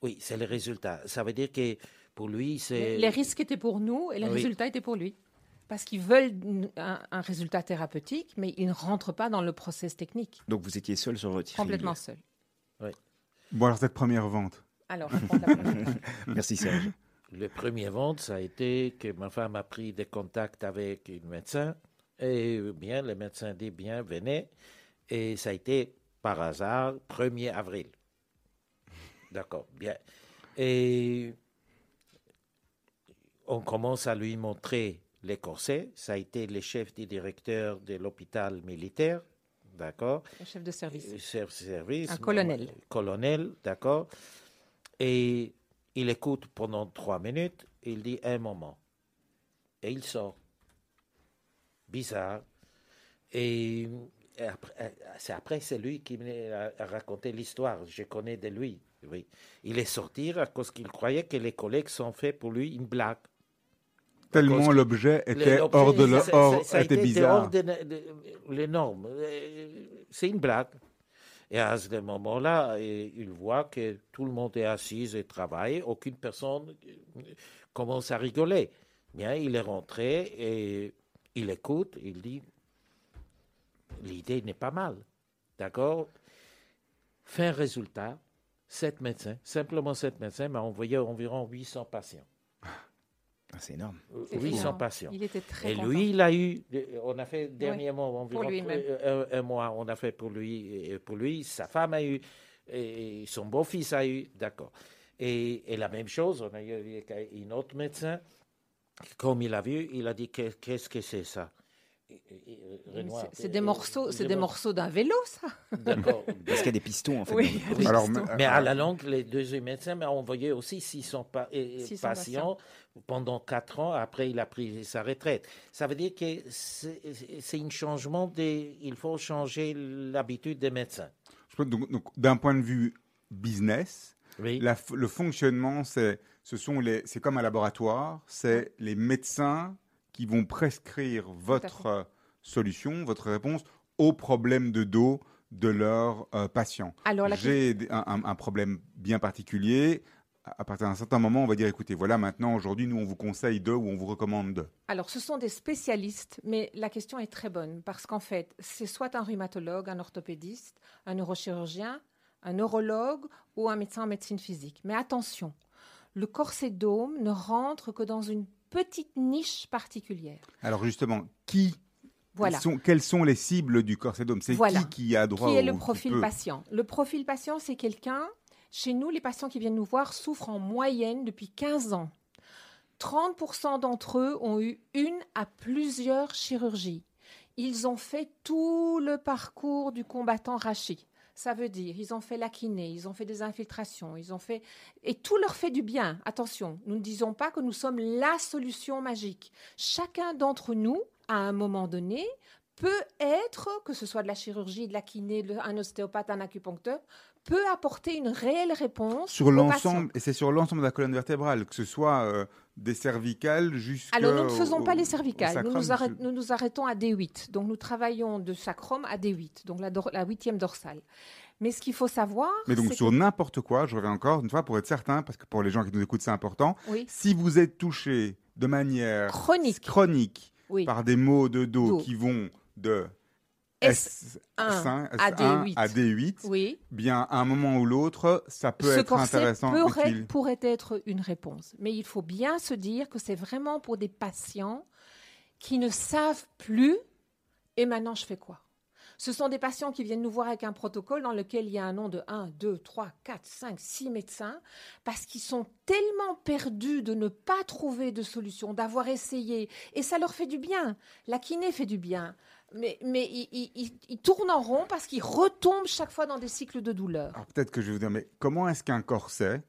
Speaker 7: Oui, c'est le résultat. Ça veut dire que pour lui, c'est.
Speaker 6: Les risques étaient pour nous et les
Speaker 7: Oui.
Speaker 6: résultats étaient pour lui. Parce qu'ils veulent un, un résultat thérapeutique, mais ils ne rentrent pas dans le process technique.
Speaker 4: Donc vous étiez seul sur votre île.
Speaker 6: Complètement seul.
Speaker 5: Bon, alors cette première vente.
Speaker 6: Alors, la première.
Speaker 4: Merci Serge.
Speaker 7: Le premier vente, ça a été que ma femme a pris des contacts avec un médecin. Et bien, le médecin dit bien, venez. Et ça a été par hasard 1er avril. D'accord, bien. Et on commence à lui montrer les corsets. Ça a été le chef du directeur de l'hôpital militaire. D'accord?
Speaker 6: Le chef de service.
Speaker 7: euh, chef de service.
Speaker 6: Un colonel.
Speaker 7: Colonel, d'accord? Et il écoute pendant trois minutes. Il dit un moment. Et il sort. Bizarre. Et, euh, c'est après, c'est lui qui m'a raconté l'histoire. Je connais de lui. Oui. Il est sorti à cause qu'il croyait que les collègues sont faits pour lui une blague.
Speaker 5: Tellement
Speaker 7: que
Speaker 5: l'objet était hors de
Speaker 7: ça- ça a
Speaker 5: était bizarre.
Speaker 7: hors de, de- les normes. Euh, C'est une blague. Et à ce moment-là, il voit que tout le monde est assis et travaille. Aucune personne commence à rigoler. Bien, il est rentré et il écoute. Il dit l'idée n'est pas mal. D'accord? Fin résultat, sept médecins, simplement sept médecins, m'a envoyé environ 800 patients.
Speaker 4: Ah, c'est énorme.
Speaker 6: C'est
Speaker 7: 800
Speaker 6: énorme.
Speaker 7: patients.
Speaker 6: Il était très
Speaker 7: Et
Speaker 6: content.
Speaker 7: lui, il a eu, on a fait dernièrement environ
Speaker 6: lui-même.
Speaker 7: euh, un, un mois, on a fait pour lui, et pour lui, sa femme a eu, et son beau-fils a eu, d'accord. Et, et la même chose, on a eu un autre médecin, comme il a vu, il a dit Qu'est- qu'est-ce que c'est ça? euh,
Speaker 6: C'est- C'est des
Speaker 7: euh,
Speaker 6: morceaux, c'est des
Speaker 7: mor-
Speaker 6: morceaux d'un vélo, ça.
Speaker 7: D'accord.
Speaker 4: Parce qu'il y a des pistons en fait.
Speaker 6: Oui.
Speaker 5: Alors, mais-
Speaker 7: Mais à la longue, les deux médecins m'ont envoyé aussi 600, pa- euh,
Speaker 6: 600
Speaker 7: patients pendant 4 ans. Après, il a pris sa retraite. Ça veut dire que c'est un changement des. Il faut changer l'habitude des médecins.
Speaker 5: Je donc, donc, d'un point de vue business,
Speaker 7: Oui.
Speaker 5: la f- le fonctionnement, c'est ce sont les, c'est comme un laboratoire, c'est les médecins qui vont prescrire votre euh, solution, votre réponse au problème de dos de leurs euh, patients. J'ai un, un- un problème bien particulier. À partir d'un certain moment, on va dire écoutez, voilà, maintenant, aujourd'hui, nous, on vous conseille de ou on vous recommande de.
Speaker 6: Alors, ce sont des spécialistes, mais la question est très bonne parce qu'en fait, c'est soit un rhumatologue, un orthopédiste, un neurochirurgien, un neurologue ou un médecin en médecine physique. Mais attention, le corset dôme ne rentre que dans une petite niche particulière.
Speaker 5: Alors, justement, qui
Speaker 6: Voilà.
Speaker 5: sont, quelles sont les cibles du corsédome C'est
Speaker 6: Voilà.
Speaker 5: qui qui a droit
Speaker 6: Qui est le profil patient? Le profil patient, c'est quelqu'un, chez nous, les patients qui viennent nous voir souffrent en moyenne depuis 15 ans. 30% d'entre eux ont eu une à plusieurs chirurgies. Ils ont fait tout le parcours du combattant Rachi. Ça veut dire, ils ont fait la kiné, ils ont fait des infiltrations, ils ont fait... Et tout leur fait du bien. Attention, nous ne disons pas que nous sommes la solution magique. Chacun d'entre nous, à un moment donné, peut être, que ce soit de la chirurgie, de la kiné, un ostéopathe, un acupuncteur, peut apporter une réelle réponse
Speaker 5: sur l'ensemble, et c'est sur l'ensemble de la colonne vertébrale, que ce soit euh, des cervicales jusqu'à.
Speaker 6: Alors, nous ne faisons
Speaker 5: au-
Speaker 6: pas les cervicales. Nous
Speaker 5: sacrum,
Speaker 6: nous, arrêtons à D8. Donc, nous travaillons de sacrum à D8, donc la, huitième dorsale. Mais ce qu'il faut savoir,
Speaker 5: Mais donc sur
Speaker 6: que-
Speaker 5: n'importe quoi, je reviens encore une fois pour être certain, parce que pour les gens qui nous écoutent, c'est important.
Speaker 6: oui,
Speaker 5: Si vous êtes touché de manière
Speaker 6: chronique,
Speaker 5: chronique
Speaker 6: oui,
Speaker 5: par des maux de dos
Speaker 6: Dos.
Speaker 5: qui vont de
Speaker 6: S1
Speaker 5: S1
Speaker 6: à D8.
Speaker 5: à D8,
Speaker 6: oui,
Speaker 5: bien à un moment ou l'autre, ça peut
Speaker 6: ce
Speaker 5: être intéressant,
Speaker 6: pourrait, pourrait être une réponse. Mais il faut bien se dire que c'est vraiment pour des patients qui ne savent plus et maintenant je fais quoi? Ce sont des patients qui viennent nous voir avec un protocole dans lequel il y a un nom de 1, 2, 3, 4, 5, 6 médecins parce qu'ils sont tellement perdus de ne pas trouver de solution, d'avoir essayé et ça leur fait du bien. La kiné fait du bien. Mais, mais ils- ils tournent en rond parce qu'ils retombent chaque fois dans des cycles de douleur.
Speaker 5: Alors peut-être que je vais vous dire, mais comment est-ce qu'un corset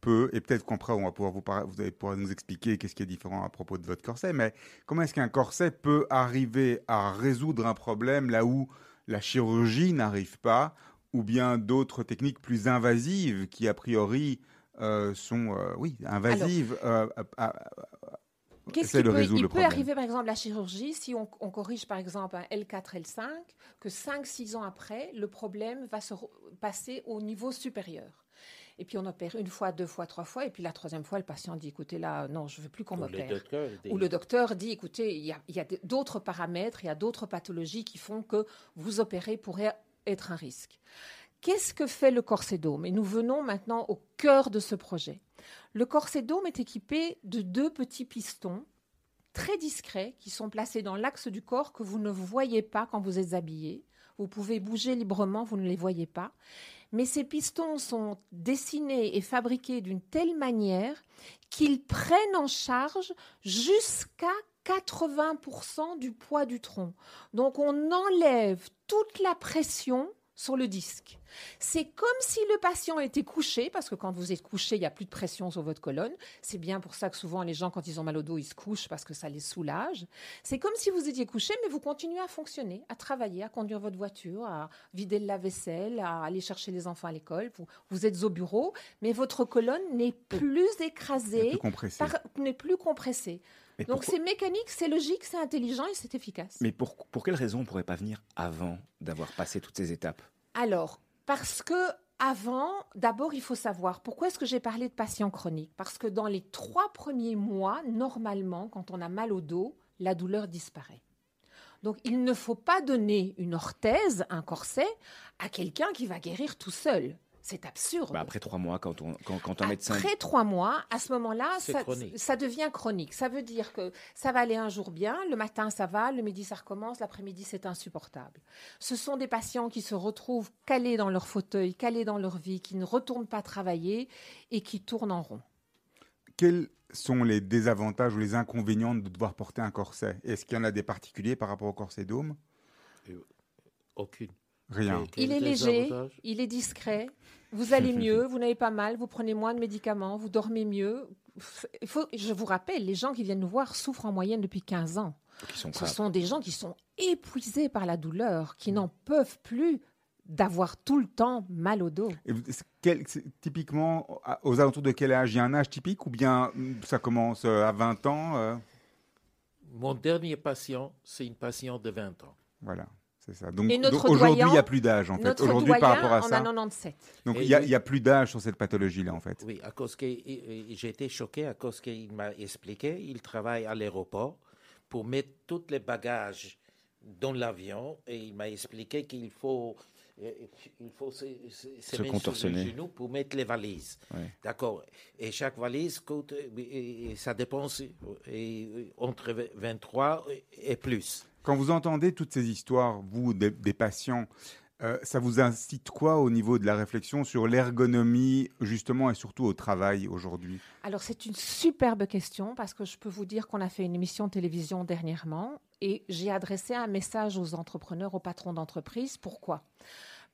Speaker 5: peut, et peut-être qu'après on va pouvoir vous, par- vous allez pouvoir nous expliquer qu'est-ce qui est différent à propos de votre corset, mais comment est-ce qu'un corset peut arriver à résoudre un problème là où la chirurgie n'arrive pas, ou bien d'autres techniques plus invasives qui a priori euh, sont, euh, oui, invasives euh, à- à-
Speaker 6: Qu'est-ce qui
Speaker 5: de
Speaker 6: peut,
Speaker 5: résoudre
Speaker 6: il
Speaker 5: le
Speaker 6: peut
Speaker 5: problème.
Speaker 6: arriver par exemple la chirurgie si on, on corrige par exemple un L4, L5, que 5-6 ans après, le problème va se passer au niveau supérieur. Et puis on opère une fois, deux fois, trois fois, et puis la troisième fois, le patient dit écoutez là, non, je veux plus qu'on m'opère. Ou le docteur dit écoutez, il y a, y a d'autres paramètres, il y a d'autres pathologies qui font que vous opérer pourrait être un risque. Qu'est-ce que fait le corsédome Et nous venons maintenant au cœur de ce projet. Le corsédome est équipé de deux petits pistons très discrets qui sont placés dans l'axe du corps que vous ne voyez pas quand vous êtes habillé. Vous pouvez bouger librement, vous ne les voyez pas. Mais ces pistons sont dessinés et fabriqués d'une telle manière qu'ils prennent en charge jusqu'à 80% du poids du tronc. Donc on enlève toute la pression sur le disque. C'est comme si le patient était couché, parce que quand vous êtes couché, il n'y a plus de pression sur votre colonne. C'est bien pour ça que souvent les gens, quand ils ont mal au dos, ils se couchent parce que ça les soulage. C'est comme si vous étiez couché, mais vous continuez à fonctionner, à travailler, à conduire votre voiture, à vider le lave-vaisselle, à aller chercher les enfants à l'école. Vous, vous êtes au bureau, mais votre colonne n'est plus écrasée,
Speaker 5: plus
Speaker 6: par- n'est plus compressée.
Speaker 4: Mais
Speaker 6: Donc
Speaker 4: pourquoi-
Speaker 6: c'est mécanique, c'est logique, c'est intelligent et c'est efficace.
Speaker 4: Mais pour, pour quelle raison on ne pourrait pas venir avant d'avoir passé toutes ces étapes?
Speaker 6: Alors, parce que avant, d'abord, il faut savoir pourquoi est-ce que j'ai parlé de patients chroniques? Parce que dans les trois premiers mois, normalement, quand on a mal au dos, la douleur disparaît. Donc, il ne faut pas donner une orthèse, un corset, à quelqu'un qui va guérir tout seul. C'est absurde.
Speaker 4: Bah, Après trois mois, quand, on, quand, quand un médecin...
Speaker 6: Après trois mois, à ce moment-là, ça, devient chronique. Ça veut dire que ça va aller un jour bien, le matin ça va, le midi ça recommence, l'après-midi c'est insupportable. Ce sont des patients qui se retrouvent calés dans leur fauteuil, calés dans leur vie, qui ne retournent pas travailler et qui tournent en rond.
Speaker 5: Quel sont les désavantages ou les inconvénients de devoir porter un corset? Est-ce qu'il y en a des particuliers par rapport au corset dôme
Speaker 7: Aucune.
Speaker 5: Rien.
Speaker 6: Il est léger, il est discret, vous allez mieux, vous n'avez pas mal, vous prenez moins de médicaments, vous dormez mieux. Il faut, je vous rappelle, les gens qui viennent nous voir souffrent en moyenne depuis 15 ans.
Speaker 4: Sont
Speaker 6: Ce sont des gens qui sont épuisés par la douleur, qui n'en peuvent plus d'avoir tout le temps mal au dos.
Speaker 5: Et quel- typiquement, aux alentours de quel âge? Il y a un âge typique ou bien mm, ça commence euh, à 20 ans euh,
Speaker 7: Mon dernier patient, c'est une patiente de 20 ans.
Speaker 5: Voilà, c'est ça. Donc, aujourd'hui, il n'y a plus d'âge en fait. Aujourd'hui, par rapport à
Speaker 6: en
Speaker 5: ça,
Speaker 6: a 97.
Speaker 5: donc il n'y a,
Speaker 7: oui.
Speaker 5: plus d'âge sur cette pathologie-là en fait.
Speaker 7: Oui, à cause que j'ai été choqué à cause qu'il m'a expliqué, il travaille à l'aéroport pour mettre tous les bagages dans l'avion et il m'a expliqué qu'il faut euh, il faut se, se- se
Speaker 4: Se contorsionner.
Speaker 7: sur le genou pour mettre les valises.
Speaker 4: Ouais.
Speaker 7: D'accord. Et chaque valise coûte, euh, et- et ça dépense euh, et, entre 23 et plus.
Speaker 5: Quand vous entendez toutes ces histoires, vous, des, patients, euh, ça vous incite quoi au niveau de la réflexion sur l'ergonomie, justement, et surtout au travail aujourd'hui?
Speaker 6: Alors c'est une superbe question parce que je peux vous dire qu'on a fait une émission de télévision dernièrement et j'ai adressé un message aux entrepreneurs, aux patrons d'entreprise. Pourquoi?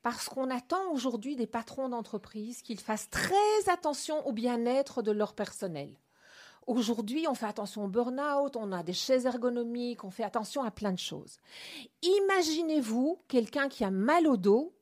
Speaker 6: Parce qu'on attend aujourd'hui des patrons d'entreprise qu'ils fassent très attention au bien-être de leur personnel. Aujourd'hui, on fait attention au burn-out, on a des chaises ergonomiques, on fait attention à plein de choses. Imaginez-vous quelqu'un qui a mal au dos,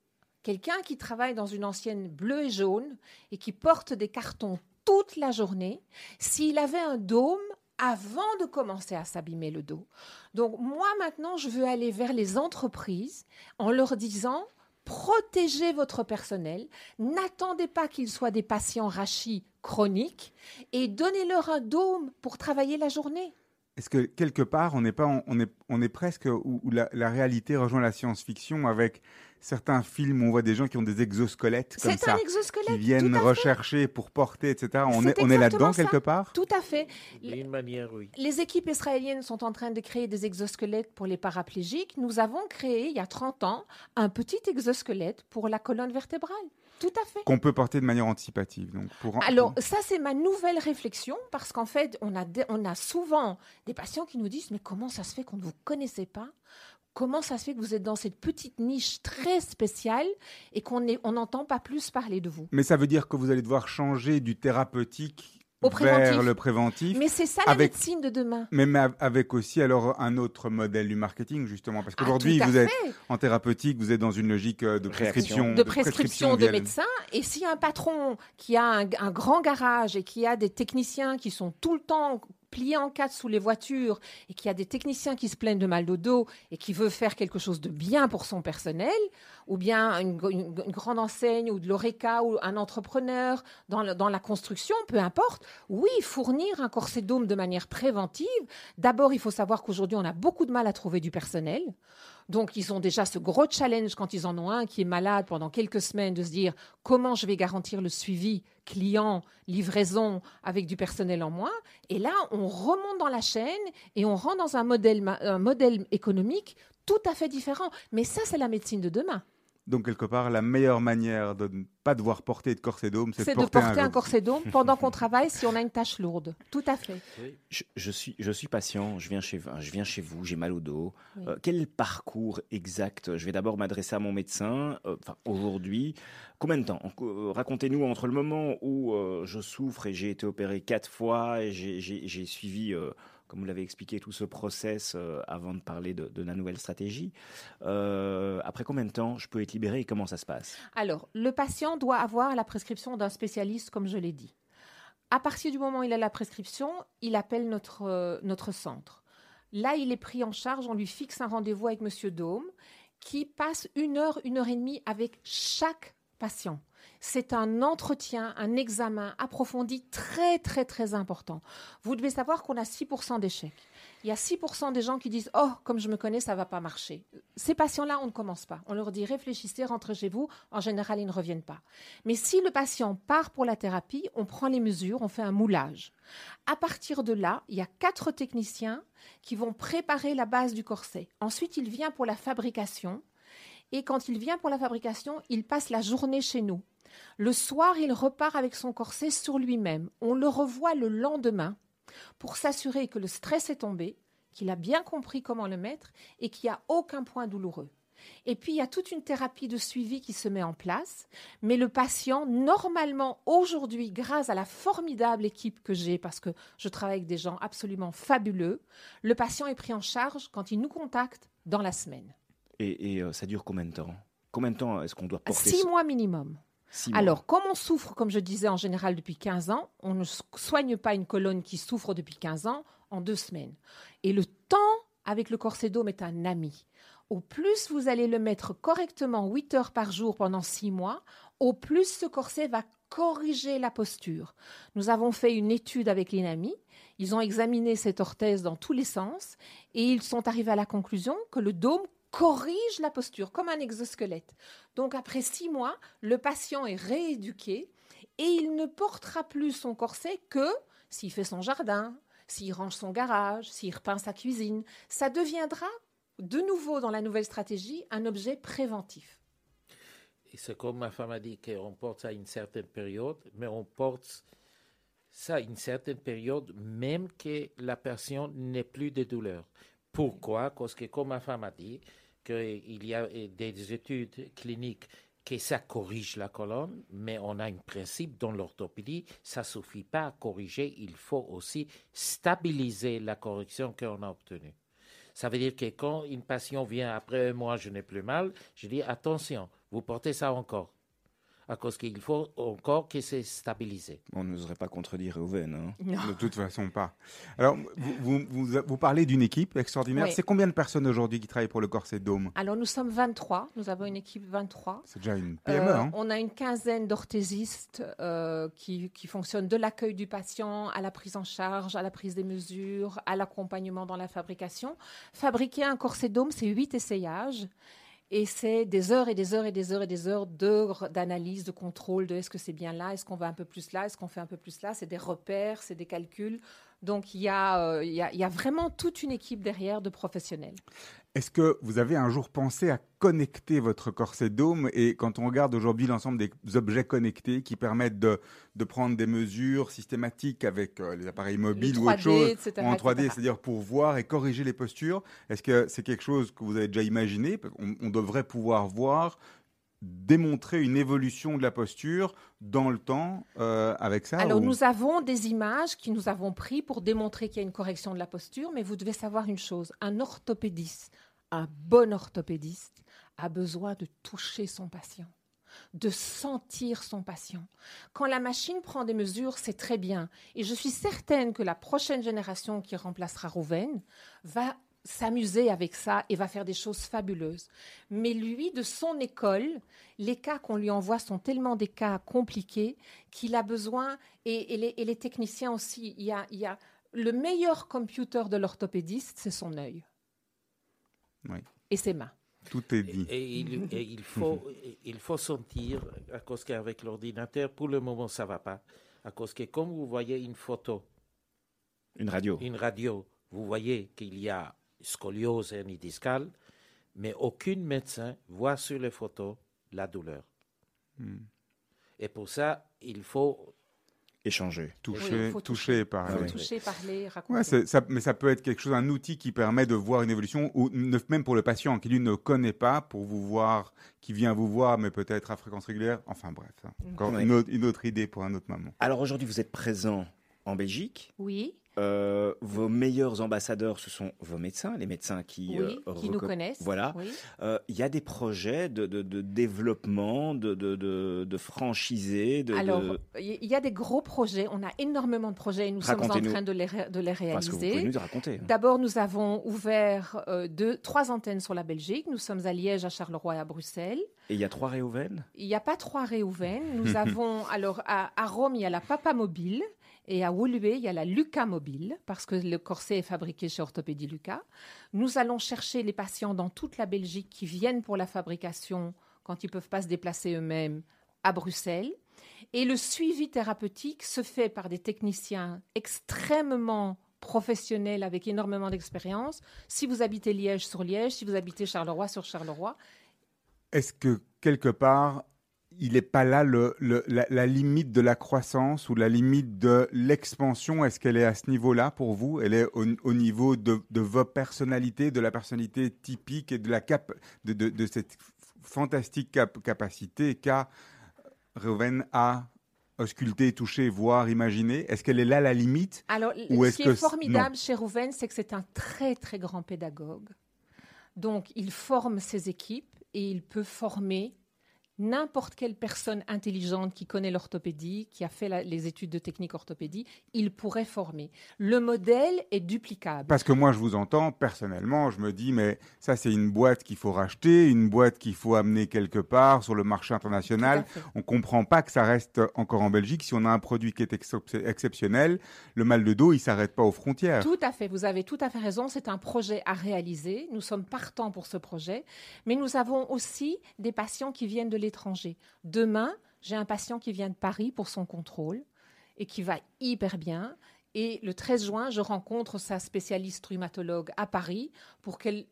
Speaker 6: quelqu'un qui travaille dans une ancienne bleue et jaune et qui porte des cartons toute la journée, s'il avait un dôme avant de commencer à s'abîmer le dos. Donc moi maintenant, je veux aller vers les entreprises en leur disant protégez votre personnel, n'attendez pas qu'ils soient des patients rachis chroniques et donnez-leur un dôme pour travailler la journée.
Speaker 5: Est-ce que quelque part, on n'est pas, on est, on est presque où, où la, la réalité rejoint la science-fiction avec certains films où on voit des gens qui ont des exosquelettes comme
Speaker 6: C'est
Speaker 5: ça,
Speaker 6: un exosquelette.
Speaker 5: qui viennent
Speaker 6: fait.
Speaker 5: rechercher pour porter, etc. On est, on est là-dedans quelque part?
Speaker 6: Tout à fait.
Speaker 7: D'une manière, oui.
Speaker 6: Les équipes israéliennes sont en train de créer des exosquelettes pour les paraplégiques. Nous avons créé, il y a 30 ans, un petit exosquelette pour la colonne vertébrale. Tout à fait.
Speaker 5: qu'on peut porter de manière anticipative. Donc pour,
Speaker 6: Alors, ça, c'est ma nouvelle réflexion, parce qu'en fait, on a, on a souvent des patients qui nous disent, mais comment ça se fait qu'on ne vous connaissait pas? Comment ça se fait que vous êtes dans cette petite niche très spéciale et qu'on n'est- on n'entend pas plus parler de vous?
Speaker 5: Mais ça veut dire que vous allez devoir changer du thérapeutique
Speaker 6: Au préventif.
Speaker 5: vers le préventif.
Speaker 6: Mais c'est ça la
Speaker 5: Avec-
Speaker 6: médecine de demain.
Speaker 5: Mais mais avec aussi alors un autre modèle du marketing justement parce
Speaker 6: Ah,
Speaker 5: qu'aujourd'hui vous êtes en thérapeutique vous êtes dans une logique euh, de prescription
Speaker 6: de prescription de
Speaker 5: via-
Speaker 6: médecins. Et si un patron qui a un, un grand garage et qui a des techniciens qui sont tout le temps pliés en quatre sous les voitures et qui a des techniciens qui se plaignent de mal de dos et qui veut faire quelque chose de bien pour son personnel, ou bien une, grande enseigne ou de l'ORECA ou un entrepreneur dans, dans la construction, peu importe, oui, fournir un corset dôme de manière préventive. D'abord, il faut savoir qu'aujourd'hui, on a beaucoup de mal à trouver du personnel. Donc, ils ont déjà ce gros challenge quand ils en ont un qui est malade pendant quelques semaines de se dire comment je vais garantir le suivi client, livraison avec du personnel en moins. Et là, on remonte dans la chaîne et on rentre dans un modèle, un modèle économique tout à fait différent. Mais ça, c'est la médecine de demain.
Speaker 5: Donc quelque part la meilleure manière de ne pas devoir porter de corset dôme c'est de
Speaker 6: de
Speaker 5: porter,
Speaker 6: porter un
Speaker 5: un,
Speaker 6: corset dôme pendant qu'on travaille si on a une tâche lourde. Tout à fait.
Speaker 4: Je, je suis, je suis patient, je viens chez, je viens chez vous, j'ai mal au dos.
Speaker 6: Oui.
Speaker 4: Euh, quel parcours exact? Je vais d'abord m'adresser à mon médecin. euh, Enfin, aujourd'hui, combien de temps? Euh, Racontez-nous entre le moment où euh, je souffre et j'ai été opéré quatre fois et j'ai- suivi, euh, comme vous l'avez expliqué, tout ce process euh, avant de parler de, la nouvelle stratégie. Euh, après combien de temps je peux être libéré et comment ça se passe?
Speaker 6: Alors, le patient doit avoir la prescription d'un spécialiste, comme je l'ai dit. À partir du moment où il a la prescription, il appelle notre, euh, notre centre. Là, il est pris en charge, on lui fixe un rendez-vous avec Monsieur Dôme, qui passe une heure, une heure et demie avec chaque patient. C'est un entretien, un examen approfondi très, très, très important. Vous devez savoir qu'on a 6% d'échecs. Il y a 6% des gens qui disent Oh, comme je me connais, ça va pas marcher. Ces patients-là, on ne commence pas. On leur dit Réfléchissez, rentrez chez vous. En général, ils ne reviennent pas. Mais si le patient part pour la thérapie, on prend les mesures, on fait un moulage. À partir de là, il y a quatre techniciens qui vont préparer la base du corset. Ensuite, il vient pour la fabrication. Et quand il vient pour la fabrication, il passe la journée chez nous. Le soir, il repart avec son corset sur lui-même. On le revoit le lendemain pour s'assurer que le stress est tombé, qu'il a bien compris comment le mettre et qu'il n'y a aucun point douloureux. Et puis, il y a toute une thérapie de suivi qui se met en place. Mais le patient, normalement, aujourd'hui, grâce à la formidable équipe que j'ai, parce que je travaille avec des gens absolument fabuleux, le patient est pris en charge quand il nous contacte dans la semaine.
Speaker 4: Et, et, euh, ça dure combien de temps? Combien de temps est-ce qu'on doit porter
Speaker 6: Six mois minimum. Alors, comme on souffre, comme je disais en général depuis 15 ans, on ne so- soigne pas une colonne qui souffre depuis 15 ans en deux semaines. Et le temps avec le corset dôme est un ami. Au plus vous allez le mettre correctement 8 heures par jour pendant 6 mois, au plus ce corset va corriger la posture. Nous avons fait une étude avec l'INAMI. Ils ont examiné cette orthèse dans tous les sens et ils sont arrivés à la conclusion que le dôme corrige la posture comme un exosquelette. Donc après six mois, le patient est rééduqué et il ne portera plus son corset que s'il fait son jardin, s'il range son garage, s'il repeint sa cuisine. Ça deviendra de nouveau dans la nouvelle stratégie un objet préventif.
Speaker 7: Et c'est comme ma femme a dit qu'on porte ça à une certaine période, mais on porte ça à une certaine période, même que la personne n'ait plus de douleur. Pourquoi? Parce que, comme ma femme a dit, qu'il y a euh, des études cliniques que ça corrige la colonne, mais on a un principe dans l'orthopédie, ça suffit pas à corriger, il faut aussi stabiliser la correction qu'on a obtenue. Ça veut dire que quand une patient vient après un mois, je n'ai plus mal, je dis attention, vous portez ça encore. À cause qu'il faut encore que c'est stabilisé.
Speaker 4: On n'oserait pas contredire Reuven. Hein.
Speaker 5: De toute façon, pas. Alors, vous, vous, vous, vous parlez d'une équipe extraordinaire.
Speaker 6: Oui.
Speaker 5: C'est combien de personnes aujourd'hui qui travaillent pour le Corset Dôme?
Speaker 6: Alors nous sommes 23, nous avons une équipe 23.
Speaker 5: C'est déjà une PME,
Speaker 6: Euh,
Speaker 5: hein
Speaker 6: On a une quinzaine d'orthésistes euh, qui, qui fonctionnent de l'accueil du patient à la prise en charge, à la prise des mesures, à l'accompagnement dans la fabrication. Fabriquer un corset dôme, c'est huit essayages. Et c'est des heures et des heures et des heures et des heures d'analyse, de contrôle de est-ce que c'est bien là, est-ce qu'on va un peu plus là, est-ce qu'on fait un peu plus là. C'est des repères, c'est des calculs. Donc il y, a, euh, il y, a, il y a vraiment toute une équipe derrière de professionnels.
Speaker 5: Est-ce que vous avez un jour pensé à connecter votre corset dôme Et quand on regarde aujourd'hui l'ensemble des objets connectés qui permettent de, de prendre des mesures systématiques avec euh, les appareils mobiles ou
Speaker 6: 3D,
Speaker 5: autre chose
Speaker 6: etc.,
Speaker 5: en 3D,
Speaker 6: etc..
Speaker 5: c'est-à-dire pour voir et corriger les postures, est-ce que c'est quelque chose que vous avez déjà imaginé? On, on devrait pouvoir voir démontrer une évolution de la posture dans le temps euh, avec ça
Speaker 6: Alors,
Speaker 5: ou-
Speaker 6: nous avons des images qui nous avons pris pour démontrer qu'il y a une correction de la posture, mais vous devez savoir une chose un orthopédiste, un bon orthopédiste, a besoin de toucher son patient de sentir son patient. Quand la machine prend des mesures, c'est très bien. Et je suis certaine que la prochaine génération qui remplacera Rouven va s'amuser avec ça et va faire des choses fabuleuses. Mais lui, de son école, les cas qu'on lui envoie sont tellement des cas compliqués qu'il a besoin, et, et les, et les techniciens aussi, il y a, il y a le meilleur computer de l'orthopédiste, c'est son œil
Speaker 5: Oui.
Speaker 6: et ses mains.
Speaker 5: Tout est dit.
Speaker 7: Et, et il, et il faut, il faut sentir, à cause qu'avec l'ordinateur, pour le moment, ça va pas. À cause que, comme vous voyez une photo,
Speaker 4: Une radio.
Speaker 7: une radio, vous voyez qu'il y a scoliose hernie discale, mais aucun médecin voit sur les photos la douleur.
Speaker 5: Hmm.
Speaker 7: Et pour ça, il faut
Speaker 4: Échanger.
Speaker 5: Toucher, toucher, par
Speaker 4: ouais.
Speaker 6: Toucher, parler, raconter.
Speaker 5: Ouais, c'est- ça, mais ça peut être quelque chose, un outil qui permet de voir une évolution, ou ne- même pour le patient qui lui ne connaît pas, pour vous voir, qui vient vous voir, mais peut-être à fréquence régulière. Enfin bref, hein. encore
Speaker 4: Ouais.
Speaker 5: une, autre, une autre idée pour un autre moment.
Speaker 4: Alors aujourd'hui, vous êtes présent en Belgique.
Speaker 6: Oui,
Speaker 4: Euh, vos meilleurs ambassadeurs, ce sont vos médecins, les médecins qui,
Speaker 6: oui,
Speaker 4: euh,
Speaker 6: qui nous connaissent.
Speaker 4: Voilà.
Speaker 6: oui.
Speaker 4: Euh, Il y a des projets de, de- de développement, de, de, de, de franchisés, de,
Speaker 6: Alors, il y a des gros projets. On a énormément de projets et nous sommes en train de les, ré- de les
Speaker 4: parce que vous pouvez
Speaker 6: réaliser.
Speaker 4: nous raconter. hein.
Speaker 6: D'abord, nous avons ouvert deux, trois antennes sur la Belgique. Nous sommes à Liège, à Charleroi et à Bruxelles.
Speaker 4: Et il y a trois Réhouven
Speaker 6: Il n'y a pas trois réouverts. Nous avons, alors, à, à Rome, il y a la Papa Mobile. Et à Woluwe, il y a la Luca Mobile, parce que le corset est fabriqué chez Orthopédie Luca. Nous allons chercher les patients dans toute la Belgique qui viennent pour la fabrication, quand ils ne peuvent pas se déplacer eux-mêmes, à Bruxelles. Et le suivi thérapeutique se fait par des techniciens extrêmement professionnels avec énormément d'expérience. Si vous habitez Liège sur Liège, si vous habitez Charleroi sur Charleroi,
Speaker 5: Est-ce que quelque part, il n'est pas là le, le- la, la limite de la croissance ou la limite de l'expansion? Est-ce qu'elle est à ce niveau-là pour vous? Elle est au, au niveau de, de vos personnalités, de la personnalité typique et de, la cap, de, de, de cette fantastique cap- capacité qu'a Reuven à ausculter, toucher, voir, imaginer? Est-ce qu'elle est là la limite?
Speaker 6: Alors,
Speaker 5: Ou
Speaker 6: ce qui est formidable chez Rouven, c'est que c'est un très très grand pédagogue. Donc, il forme ses équipes et il peut former n'importe quelle personne intelligente qui connaît l'orthopédie, qui a fait la- les études de technique orthopédie, il pourrait former. Le modèle est duplicable.
Speaker 5: Parce que moi, je vous entends, personnellement, je me dis, mais ça, c'est une boîte qu'il faut racheter, une boîte qu'il faut amener quelque part sur le marché international. On comprend pas que ça reste encore en Belgique. Si on a un produit qui est excep- exceptionnel, le mal de dos, il s'arrête pas aux frontières.
Speaker 6: Tout à fait, vous avez tout à fait raison. C'est un projet à réaliser. Nous sommes partants pour ce projet, mais nous avons aussi des patients qui viennent de l'étranger. Demain, j'ai un patient qui vient de Paris pour son contrôle et qui va hyper bien. Et le 13 juin, je rencontre sa spécialiste rhumatologue à Paris pour qu'elle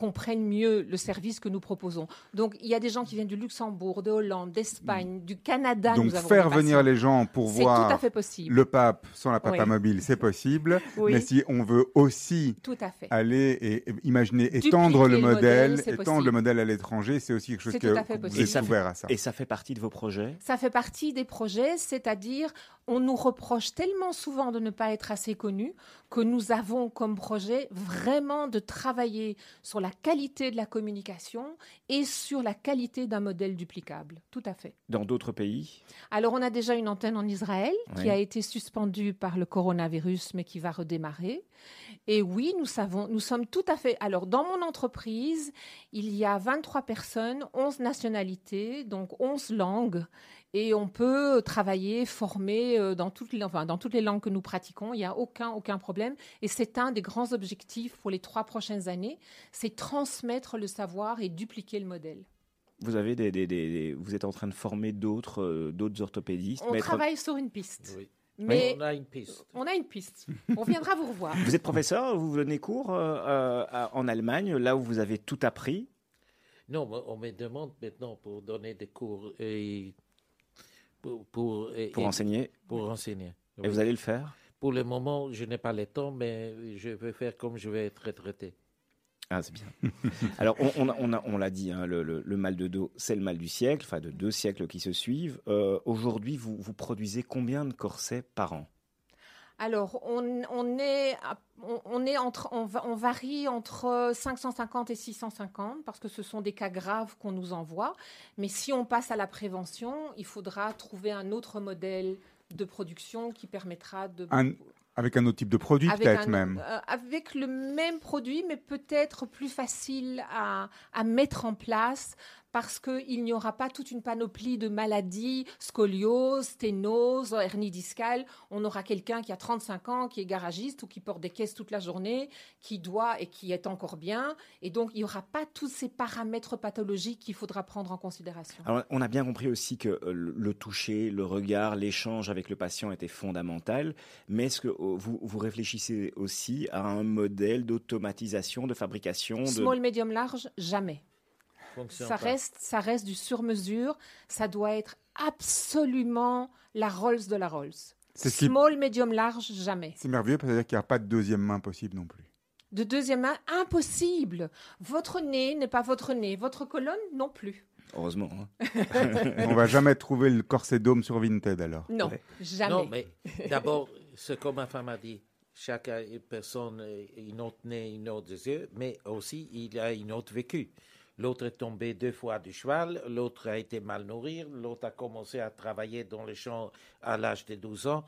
Speaker 6: comprenne mieux le service que nous proposons. Donc, il y a des gens qui viennent du Luxembourg, de Hollande, d'Espagne, du Canada.
Speaker 5: Donc
Speaker 6: nous avons
Speaker 5: faire venir les gens pour
Speaker 6: C'est
Speaker 5: voir
Speaker 6: tout à fait possible.
Speaker 5: le pape sans la papa
Speaker 6: Oui.
Speaker 5: mobile, c'est possible.
Speaker 6: Oui.
Speaker 5: Mais si on veut aussi
Speaker 6: Tout à fait.
Speaker 5: aller et et imaginer
Speaker 6: Dupliquer
Speaker 5: étendre le
Speaker 6: le
Speaker 5: modèle,
Speaker 6: modèle,
Speaker 5: étendre
Speaker 6: possible.
Speaker 5: le modèle à l'étranger, c'est aussi quelque chose que
Speaker 6: tout à fait
Speaker 5: que vous
Speaker 6: possible.
Speaker 5: êtes
Speaker 4: Et ça fait-
Speaker 5: ouvert à ça.
Speaker 4: Et ça fait partie de vos projets?
Speaker 6: Ça fait partie des projets, c'est-à-dire on nous reproche tellement souvent de ne pas être assez connus que nous avons comme projet vraiment de travailler sur la qualité de la communication et sur la qualité d'un modèle duplicable. Tout à fait.
Speaker 4: dans d'autres pays?
Speaker 6: Alors on a déjà une antenne en Israël qui a été suspendue par le coronavirus mais qui va redémarrer. Et oui, nous savons, nous sommes tout à fait. Alors dans mon entreprise, il y a 23 personnes, 11 nationalités, donc 11 langues. Et on peut travailler, former euh, dans toutes, les, enfin, dans toutes les langues que nous pratiquons. Il n'y a aucun, aucun problème. Et c'est un des grands objectifs pour les trois prochaines années, c'est transmettre le savoir et dupliquer le modèle.
Speaker 4: vous avez des, des- des- des- vous êtes en train de former d'autres euh, d'autres orthopédistes
Speaker 6: On travaille sur une piste.
Speaker 7: Oui.
Speaker 6: Mais
Speaker 7: On a une piste.
Speaker 6: On a une piste. On viendra vous revoir.
Speaker 4: Vous êtes professeur, vous donnez cours euh, euh, à- en Allemagne, là où vous avez tout appris.
Speaker 7: Non, on me demande maintenant pour donner des cours et pour, pour, et-
Speaker 4: Pour
Speaker 7: et-
Speaker 4: enseigner.
Speaker 7: Pour enseigner.
Speaker 4: Et
Speaker 7: oui.
Speaker 4: vous allez le faire?
Speaker 7: Pour le moment, je n'ai pas le temps, mais je vais faire comme je vais être retraité.
Speaker 4: Ah, c'est bien. Alors, on, on a- on on l'a dit, hein, le, le- le mal de dos, c'est le mal du siècle, enfin de deux siècles qui se suivent. Euh, Aujourd'hui, vous, vous produisez combien de corsets par an?
Speaker 6: Alors, on, on est, on, on est entre, on, va- on varie entre 550 et 650 parce que ce sont des cas graves qu'on nous envoie. Mais si on passe à la prévention, il faudra trouver un autre modèle de production qui permettra de
Speaker 5: Un- Avec un autre type de produit, peut-être même.
Speaker 6: euh, avec le même produit, mais peut-être plus facile à, à mettre en place parce qu'il n'y aura pas toute une panoplie de maladies, scoliose, sténose, hernie discale. On aura quelqu'un qui a 35 ans, qui est garagiste ou qui porte des caisses toute la journée, qui doit et qui est encore bien. Et donc, il n'y aura pas tous ces paramètres pathologiques qu'il faudra prendre en considération.
Speaker 4: Alors, on a bien compris aussi que euh, le toucher, le regard, l'échange avec le patient était fondamental. Mais est-ce que euh, vous, vous réfléchissez aussi à un modèle d'automatisation, de fabrication de...
Speaker 6: Small, medium, large, jamais. Ça reste, ça reste du sur-mesure. Ça doit être absolument la Rolls de la Rolls.
Speaker 5: C'est ce qui-
Speaker 6: Small, medium, large, jamais.
Speaker 5: C'est merveilleux, parce que ça veut dire qu'il n'y a pas de deuxième main possible non plus.
Speaker 6: De deuxième main, impossible. Votre nez n'est pas votre nez. Votre colonne, non plus.
Speaker 4: Heureusement. hein.
Speaker 5: On va jamais trouver le corset dôme sur Vinted alors.
Speaker 6: Non,
Speaker 4: Ouais.
Speaker 6: jamais.
Speaker 7: Non, mais d'abord, c'est comme ma femme a dit, chaque personne a une autre nez, une autre yeux, mais aussi il a une autre vécu. L'autre est tombé deux fois du cheval, l'autre a été mal nourri, l'autre a commencé à travailler dans les champs à l'âge de 12 ans.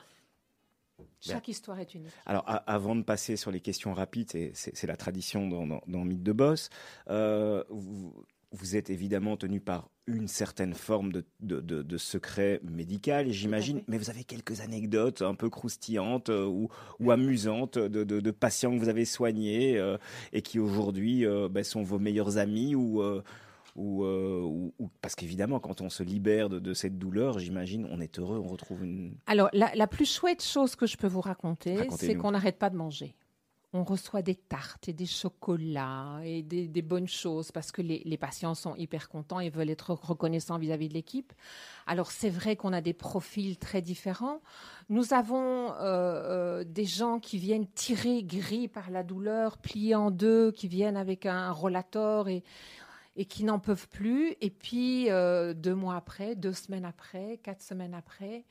Speaker 6: Chaque histoire est unique.
Speaker 4: Alors, a- avant de passer sur les questions rapides, c'est- c'est c'est la tradition dans, dans, dans Mythe de Boss, euh, vous, vous êtes évidemment tenu par une certaine forme de, de, de- de secret médical, j'imagine, mais vous avez quelques anecdotes un peu croustillantes euh, ou, ou amusantes de, patients que vous avez soignés euh, et qui aujourd'hui euh, ben, sont vos meilleurs amis ou... ou, ou- ou- parce qu'évidemment, quand on se libère de, cette douleur, j'imagine, on est heureux, on retrouve une.
Speaker 6: Alors, la, la plus chouette chose que je peux vous raconter, c'est qu'on n'arrête pas de manger. On reçoit des tartes et des chocolats et des, bonnes choses parce que les, patients sont hyper contents et veulent être reconnaissants vis-à-vis de l'équipe. Alors c'est vrai qu'on a des profils très différents. Nous avons euh, euh, des gens qui viennent tirer gris par la douleur, pliés en deux, qui viennent avec un rollator et, et qui n'en peuvent plus. Et puis euh, deux mois après, deux semaines après, quatre semaines après,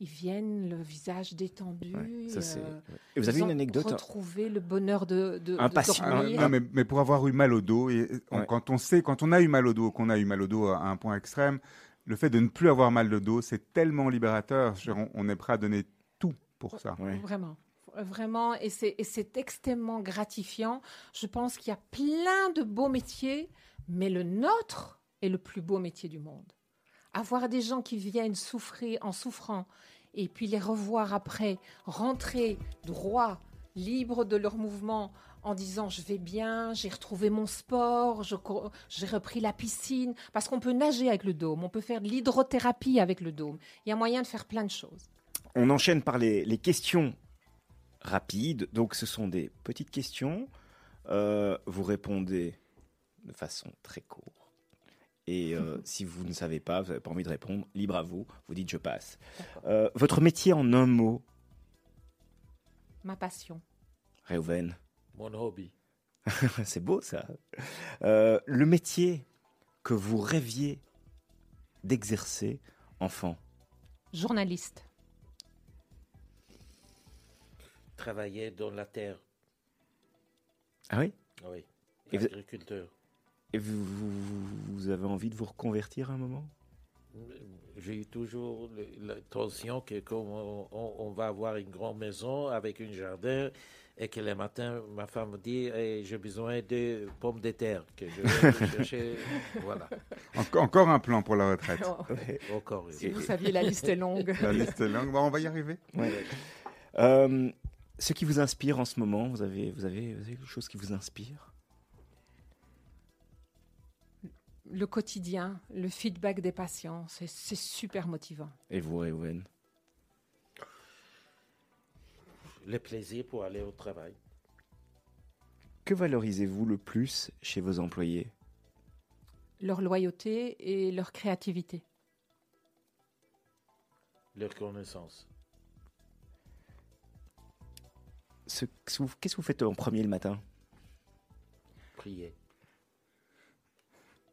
Speaker 6: ils viennent le visage détendu.
Speaker 4: Ouais, ça, c'est-
Speaker 6: euh,
Speaker 4: Et vous avez une anecdote
Speaker 6: retrouvé le bonheur de, de,
Speaker 4: Un
Speaker 6: de
Speaker 4: patient-
Speaker 6: dormir.
Speaker 5: non, mais, mais pour avoir eu mal au dos, et on-
Speaker 4: Ouais.
Speaker 5: quand on sait, quand on a eu mal au dos, qu'on a eu mal au dos à un point extrême, le fait de ne plus avoir mal de dos, c'est tellement libérateur. On, on est prêt à donner tout pour ça.
Speaker 4: Ouais.
Speaker 6: Vraiment. Vraiment, et c'est et c'est extrêmement gratifiant. Je pense qu'il y a plein de beaux métiers, mais le nôtre est le plus beau métier du monde. Avoir des gens qui viennent souffrir en souffrant et puis les revoir après, rentrer droit, libre de leur mouvement, en disant je vais bien, j'ai retrouvé mon sport, j'ai repris la piscine, parce qu'on peut nager avec le dôme, on peut faire de l'hydrothérapie avec le dôme. Il y a moyen de faire plein de choses.
Speaker 4: On enchaîne par les, les questions rapides. Donc, ce sont des petites questions. Euh, vous répondez de façon très courte. Et euh, si vous ne savez pas, vous n'avez pas envie de répondre, libre à vous. Vous dites je passe. Euh, votre métier en un mot,
Speaker 6: Ma passion.
Speaker 4: Reuven.
Speaker 7: Mon hobby.
Speaker 4: C'est beau ça. Euh, le métier que vous rêviez d'exercer enfant.
Speaker 6: Journaliste.
Speaker 7: Travailler dans la terre.
Speaker 4: Ah oui?
Speaker 7: Oui.
Speaker 4: Et vous-
Speaker 7: Agriculteur.
Speaker 4: Et vous, vous- vous avez envie de vous reconvertir à un moment?
Speaker 7: J'ai eu toujours l'intention que comme on, on- on va avoir une grande maison avec un jardin et que le matin, ma femme me dit Eh, j'ai besoin de pommes de terre que je vais chercher. Voilà,
Speaker 5: Enco- encore un plan pour la retraite.
Speaker 7: encore une.
Speaker 6: Si vous saviez, la liste est longue.
Speaker 5: La liste est longue. Bon, on va y arriver.
Speaker 4: Euh, Ce qui vous inspire en ce moment, vous avez, vous avez, vous avez quelque chose qui vous inspire?
Speaker 6: Le quotidien, le feedback des patients, c'est c'est super motivant.
Speaker 4: Et vous, Reuven
Speaker 7: Le plaisir pour aller au travail.
Speaker 4: Que valorisez-vous le plus chez vos employés?
Speaker 6: Leur loyauté et leur créativité.
Speaker 7: Leur connaissance.
Speaker 4: Ce- Qu'est-ce que vous- qu'est-ce que vous faites en premier le matin?
Speaker 7: Prier.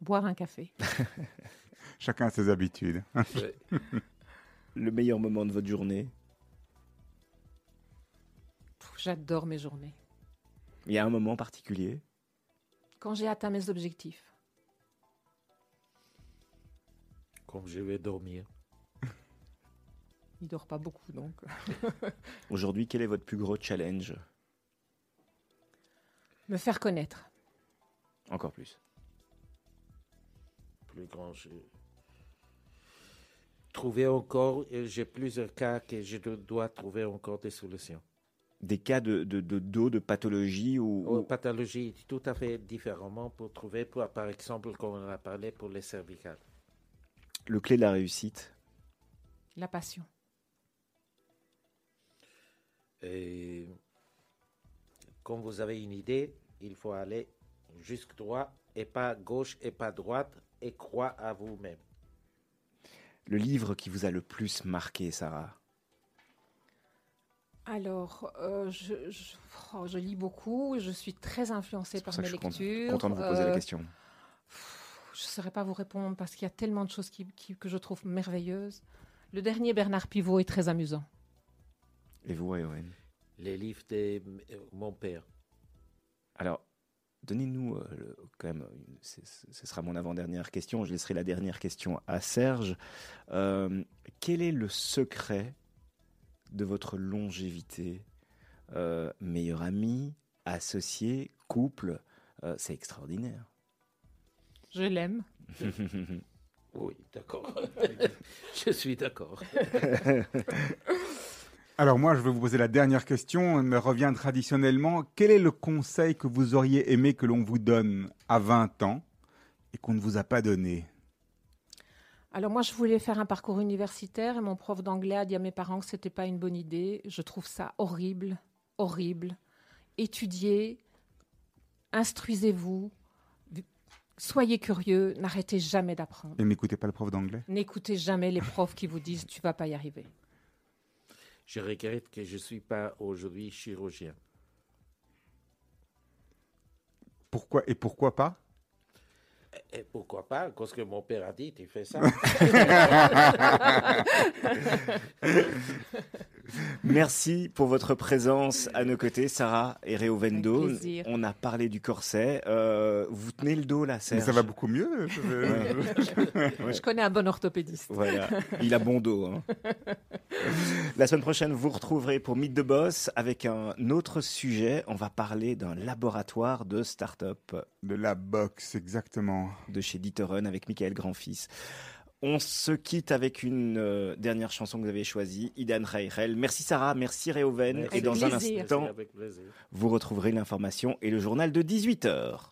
Speaker 6: Boire un café.
Speaker 5: Chacun a ses habitudes.
Speaker 7: Ouais.
Speaker 4: Le meilleur moment de votre journée
Speaker 6: J'adore mes journées.
Speaker 4: Il y a un moment particulier
Speaker 6: Quand j'ai atteint mes objectifs.
Speaker 7: Comme je vais dormir.
Speaker 6: Il dort pas beaucoup, donc.
Speaker 4: Aujourd'hui, quel est votre plus gros challenge?
Speaker 6: Me faire connaître.
Speaker 4: Encore plus.
Speaker 7: Plus grand. Je... Trouver encore, j'ai plusieurs cas que je do- dois trouver encore des solutions.
Speaker 4: Des cas de, de, de dos, de pathologie ou, ou-
Speaker 7: pathologies tout à fait différemment pour trouver, pour, par exemple, comme on a parlé pour les cervicales.
Speaker 4: le clé de la réussite?
Speaker 6: La passion.
Speaker 7: Et quand vous avez une idée, il faut aller jusque droit et pas gauche et pas droite et croire à vous-même.
Speaker 4: Le livre qui vous a le plus marqué, Sarah?
Speaker 6: Alors, euh, je, je- oh, je lis beaucoup. Je suis très influencée par mes
Speaker 4: je suis content-
Speaker 6: lectures.
Speaker 4: content de vous poser la
Speaker 6: Euh,
Speaker 4: question.
Speaker 6: Je ne saurais pas vous répondre parce qu'il y a tellement de choses qui- qui- que je trouve merveilleuses. Le dernier Bernard Pivot est très amusant.
Speaker 4: Et vous, Ewen
Speaker 7: Les livres de euh, mon père.
Speaker 4: Alors, donnez-nous euh, le- quand même, ce sera mon avant-dernière question, je laisserai la dernière question à Serge. Euh, quel est le secret de votre longévité Euh, Meilleur ami, associé, couple, euh, c'est extraordinaire.
Speaker 6: Je l'aime.
Speaker 7: Oui, d'accord. je suis d'accord.
Speaker 5: Alors moi, je vais vous poser la dernière question. Elle me revient traditionnellement. Quel est le conseil que vous auriez aimé que l'on vous donne à 20 ans et qu'on ne vous a pas donné?
Speaker 6: Alors moi, je voulais faire un parcours universitaire et mon prof d'anglais a dit à mes parents que c'était pas une bonne idée. Je trouve ça horrible, horrible. étudiez, instruisez-vous, soyez curieux, n'arrêtez jamais d'apprendre.
Speaker 5: Et n'écoutez pas le prof d'anglais?
Speaker 6: N'écoutez jamais les profs qui vous disent tu vas pas y arriver.
Speaker 7: Je regrette que je ne suis pas aujourd'hui chirurgien.
Speaker 5: Pourquoi et pourquoi pas?
Speaker 7: Et pourquoi pas? Parce que mon père a dit, tu fais ça.
Speaker 8: Merci pour votre présence à nos côtés, Sarah et Réovendo. On a parlé du corset. Euh, vous tenez le dos là,
Speaker 5: Mais
Speaker 8: Serge
Speaker 5: ça va beaucoup mieux.
Speaker 8: Ouais.
Speaker 6: Je connais un bon orthopédiste.
Speaker 8: Voilà, il a bon dos. hein. La semaine prochaine, vous retrouverez pour Mythe de Boss avec un autre sujet. On va parler d'un laboratoire de start-up
Speaker 5: De la boxe, exactement.
Speaker 8: de chez Dieterun avec Michael Grandfils. On se quitte avec une euh, dernière chanson que vous avez choisie, Idan Reichel. Merci Sarah, merci Réoven.
Speaker 7: Merci.
Speaker 8: Et dans un instant, vous retrouverez l'information et le journal de 18h.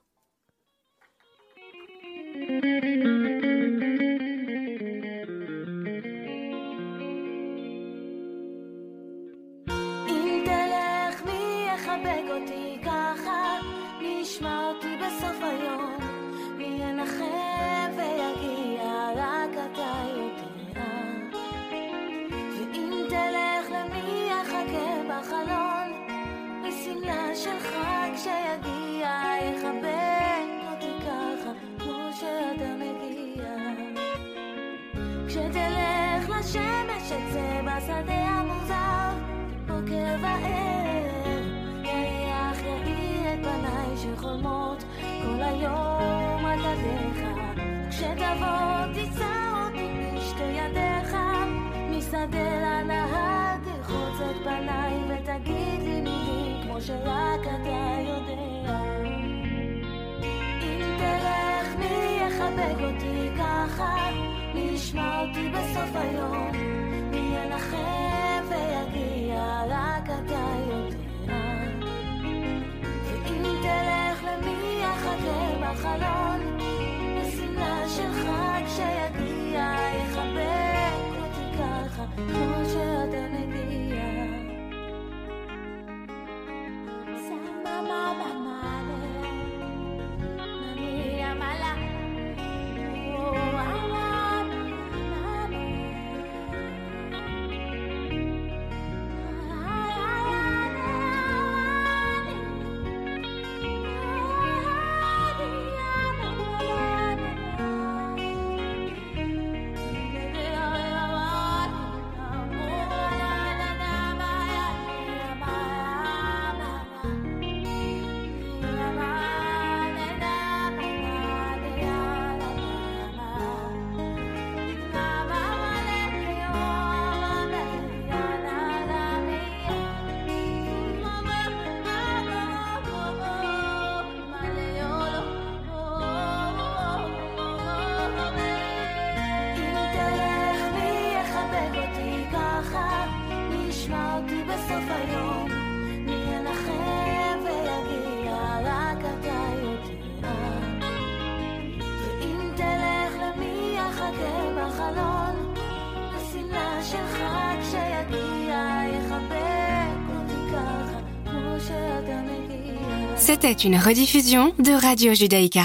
Speaker 3: C'était une rediffusion de Radio Judaïka.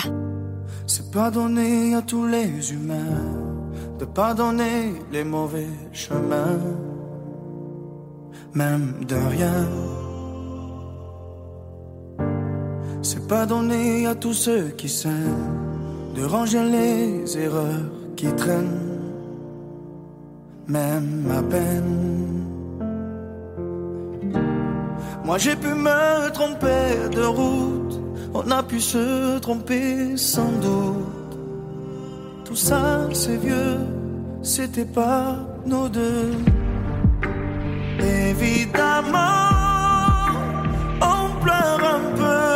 Speaker 9: C'est pardonner à tous les humains de pardonner les mauvais chemins, même de rien. C'est pardonner à tous ceux qui s'aiment de ranger les erreurs qui traînent, même à peine. Moi j'ai pu me tromper de route, on a pu se tromper sans doute. Tout ça c'est vieux, c'était pas nos deux. Évidemment, on pleure un peu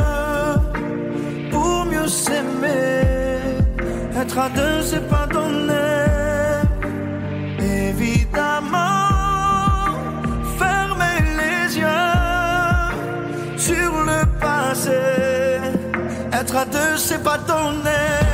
Speaker 9: pour mieux s'aimer. Être à deux c'est pardonner. Évidemment, sur le passé. Être à deux, c'est pas donner.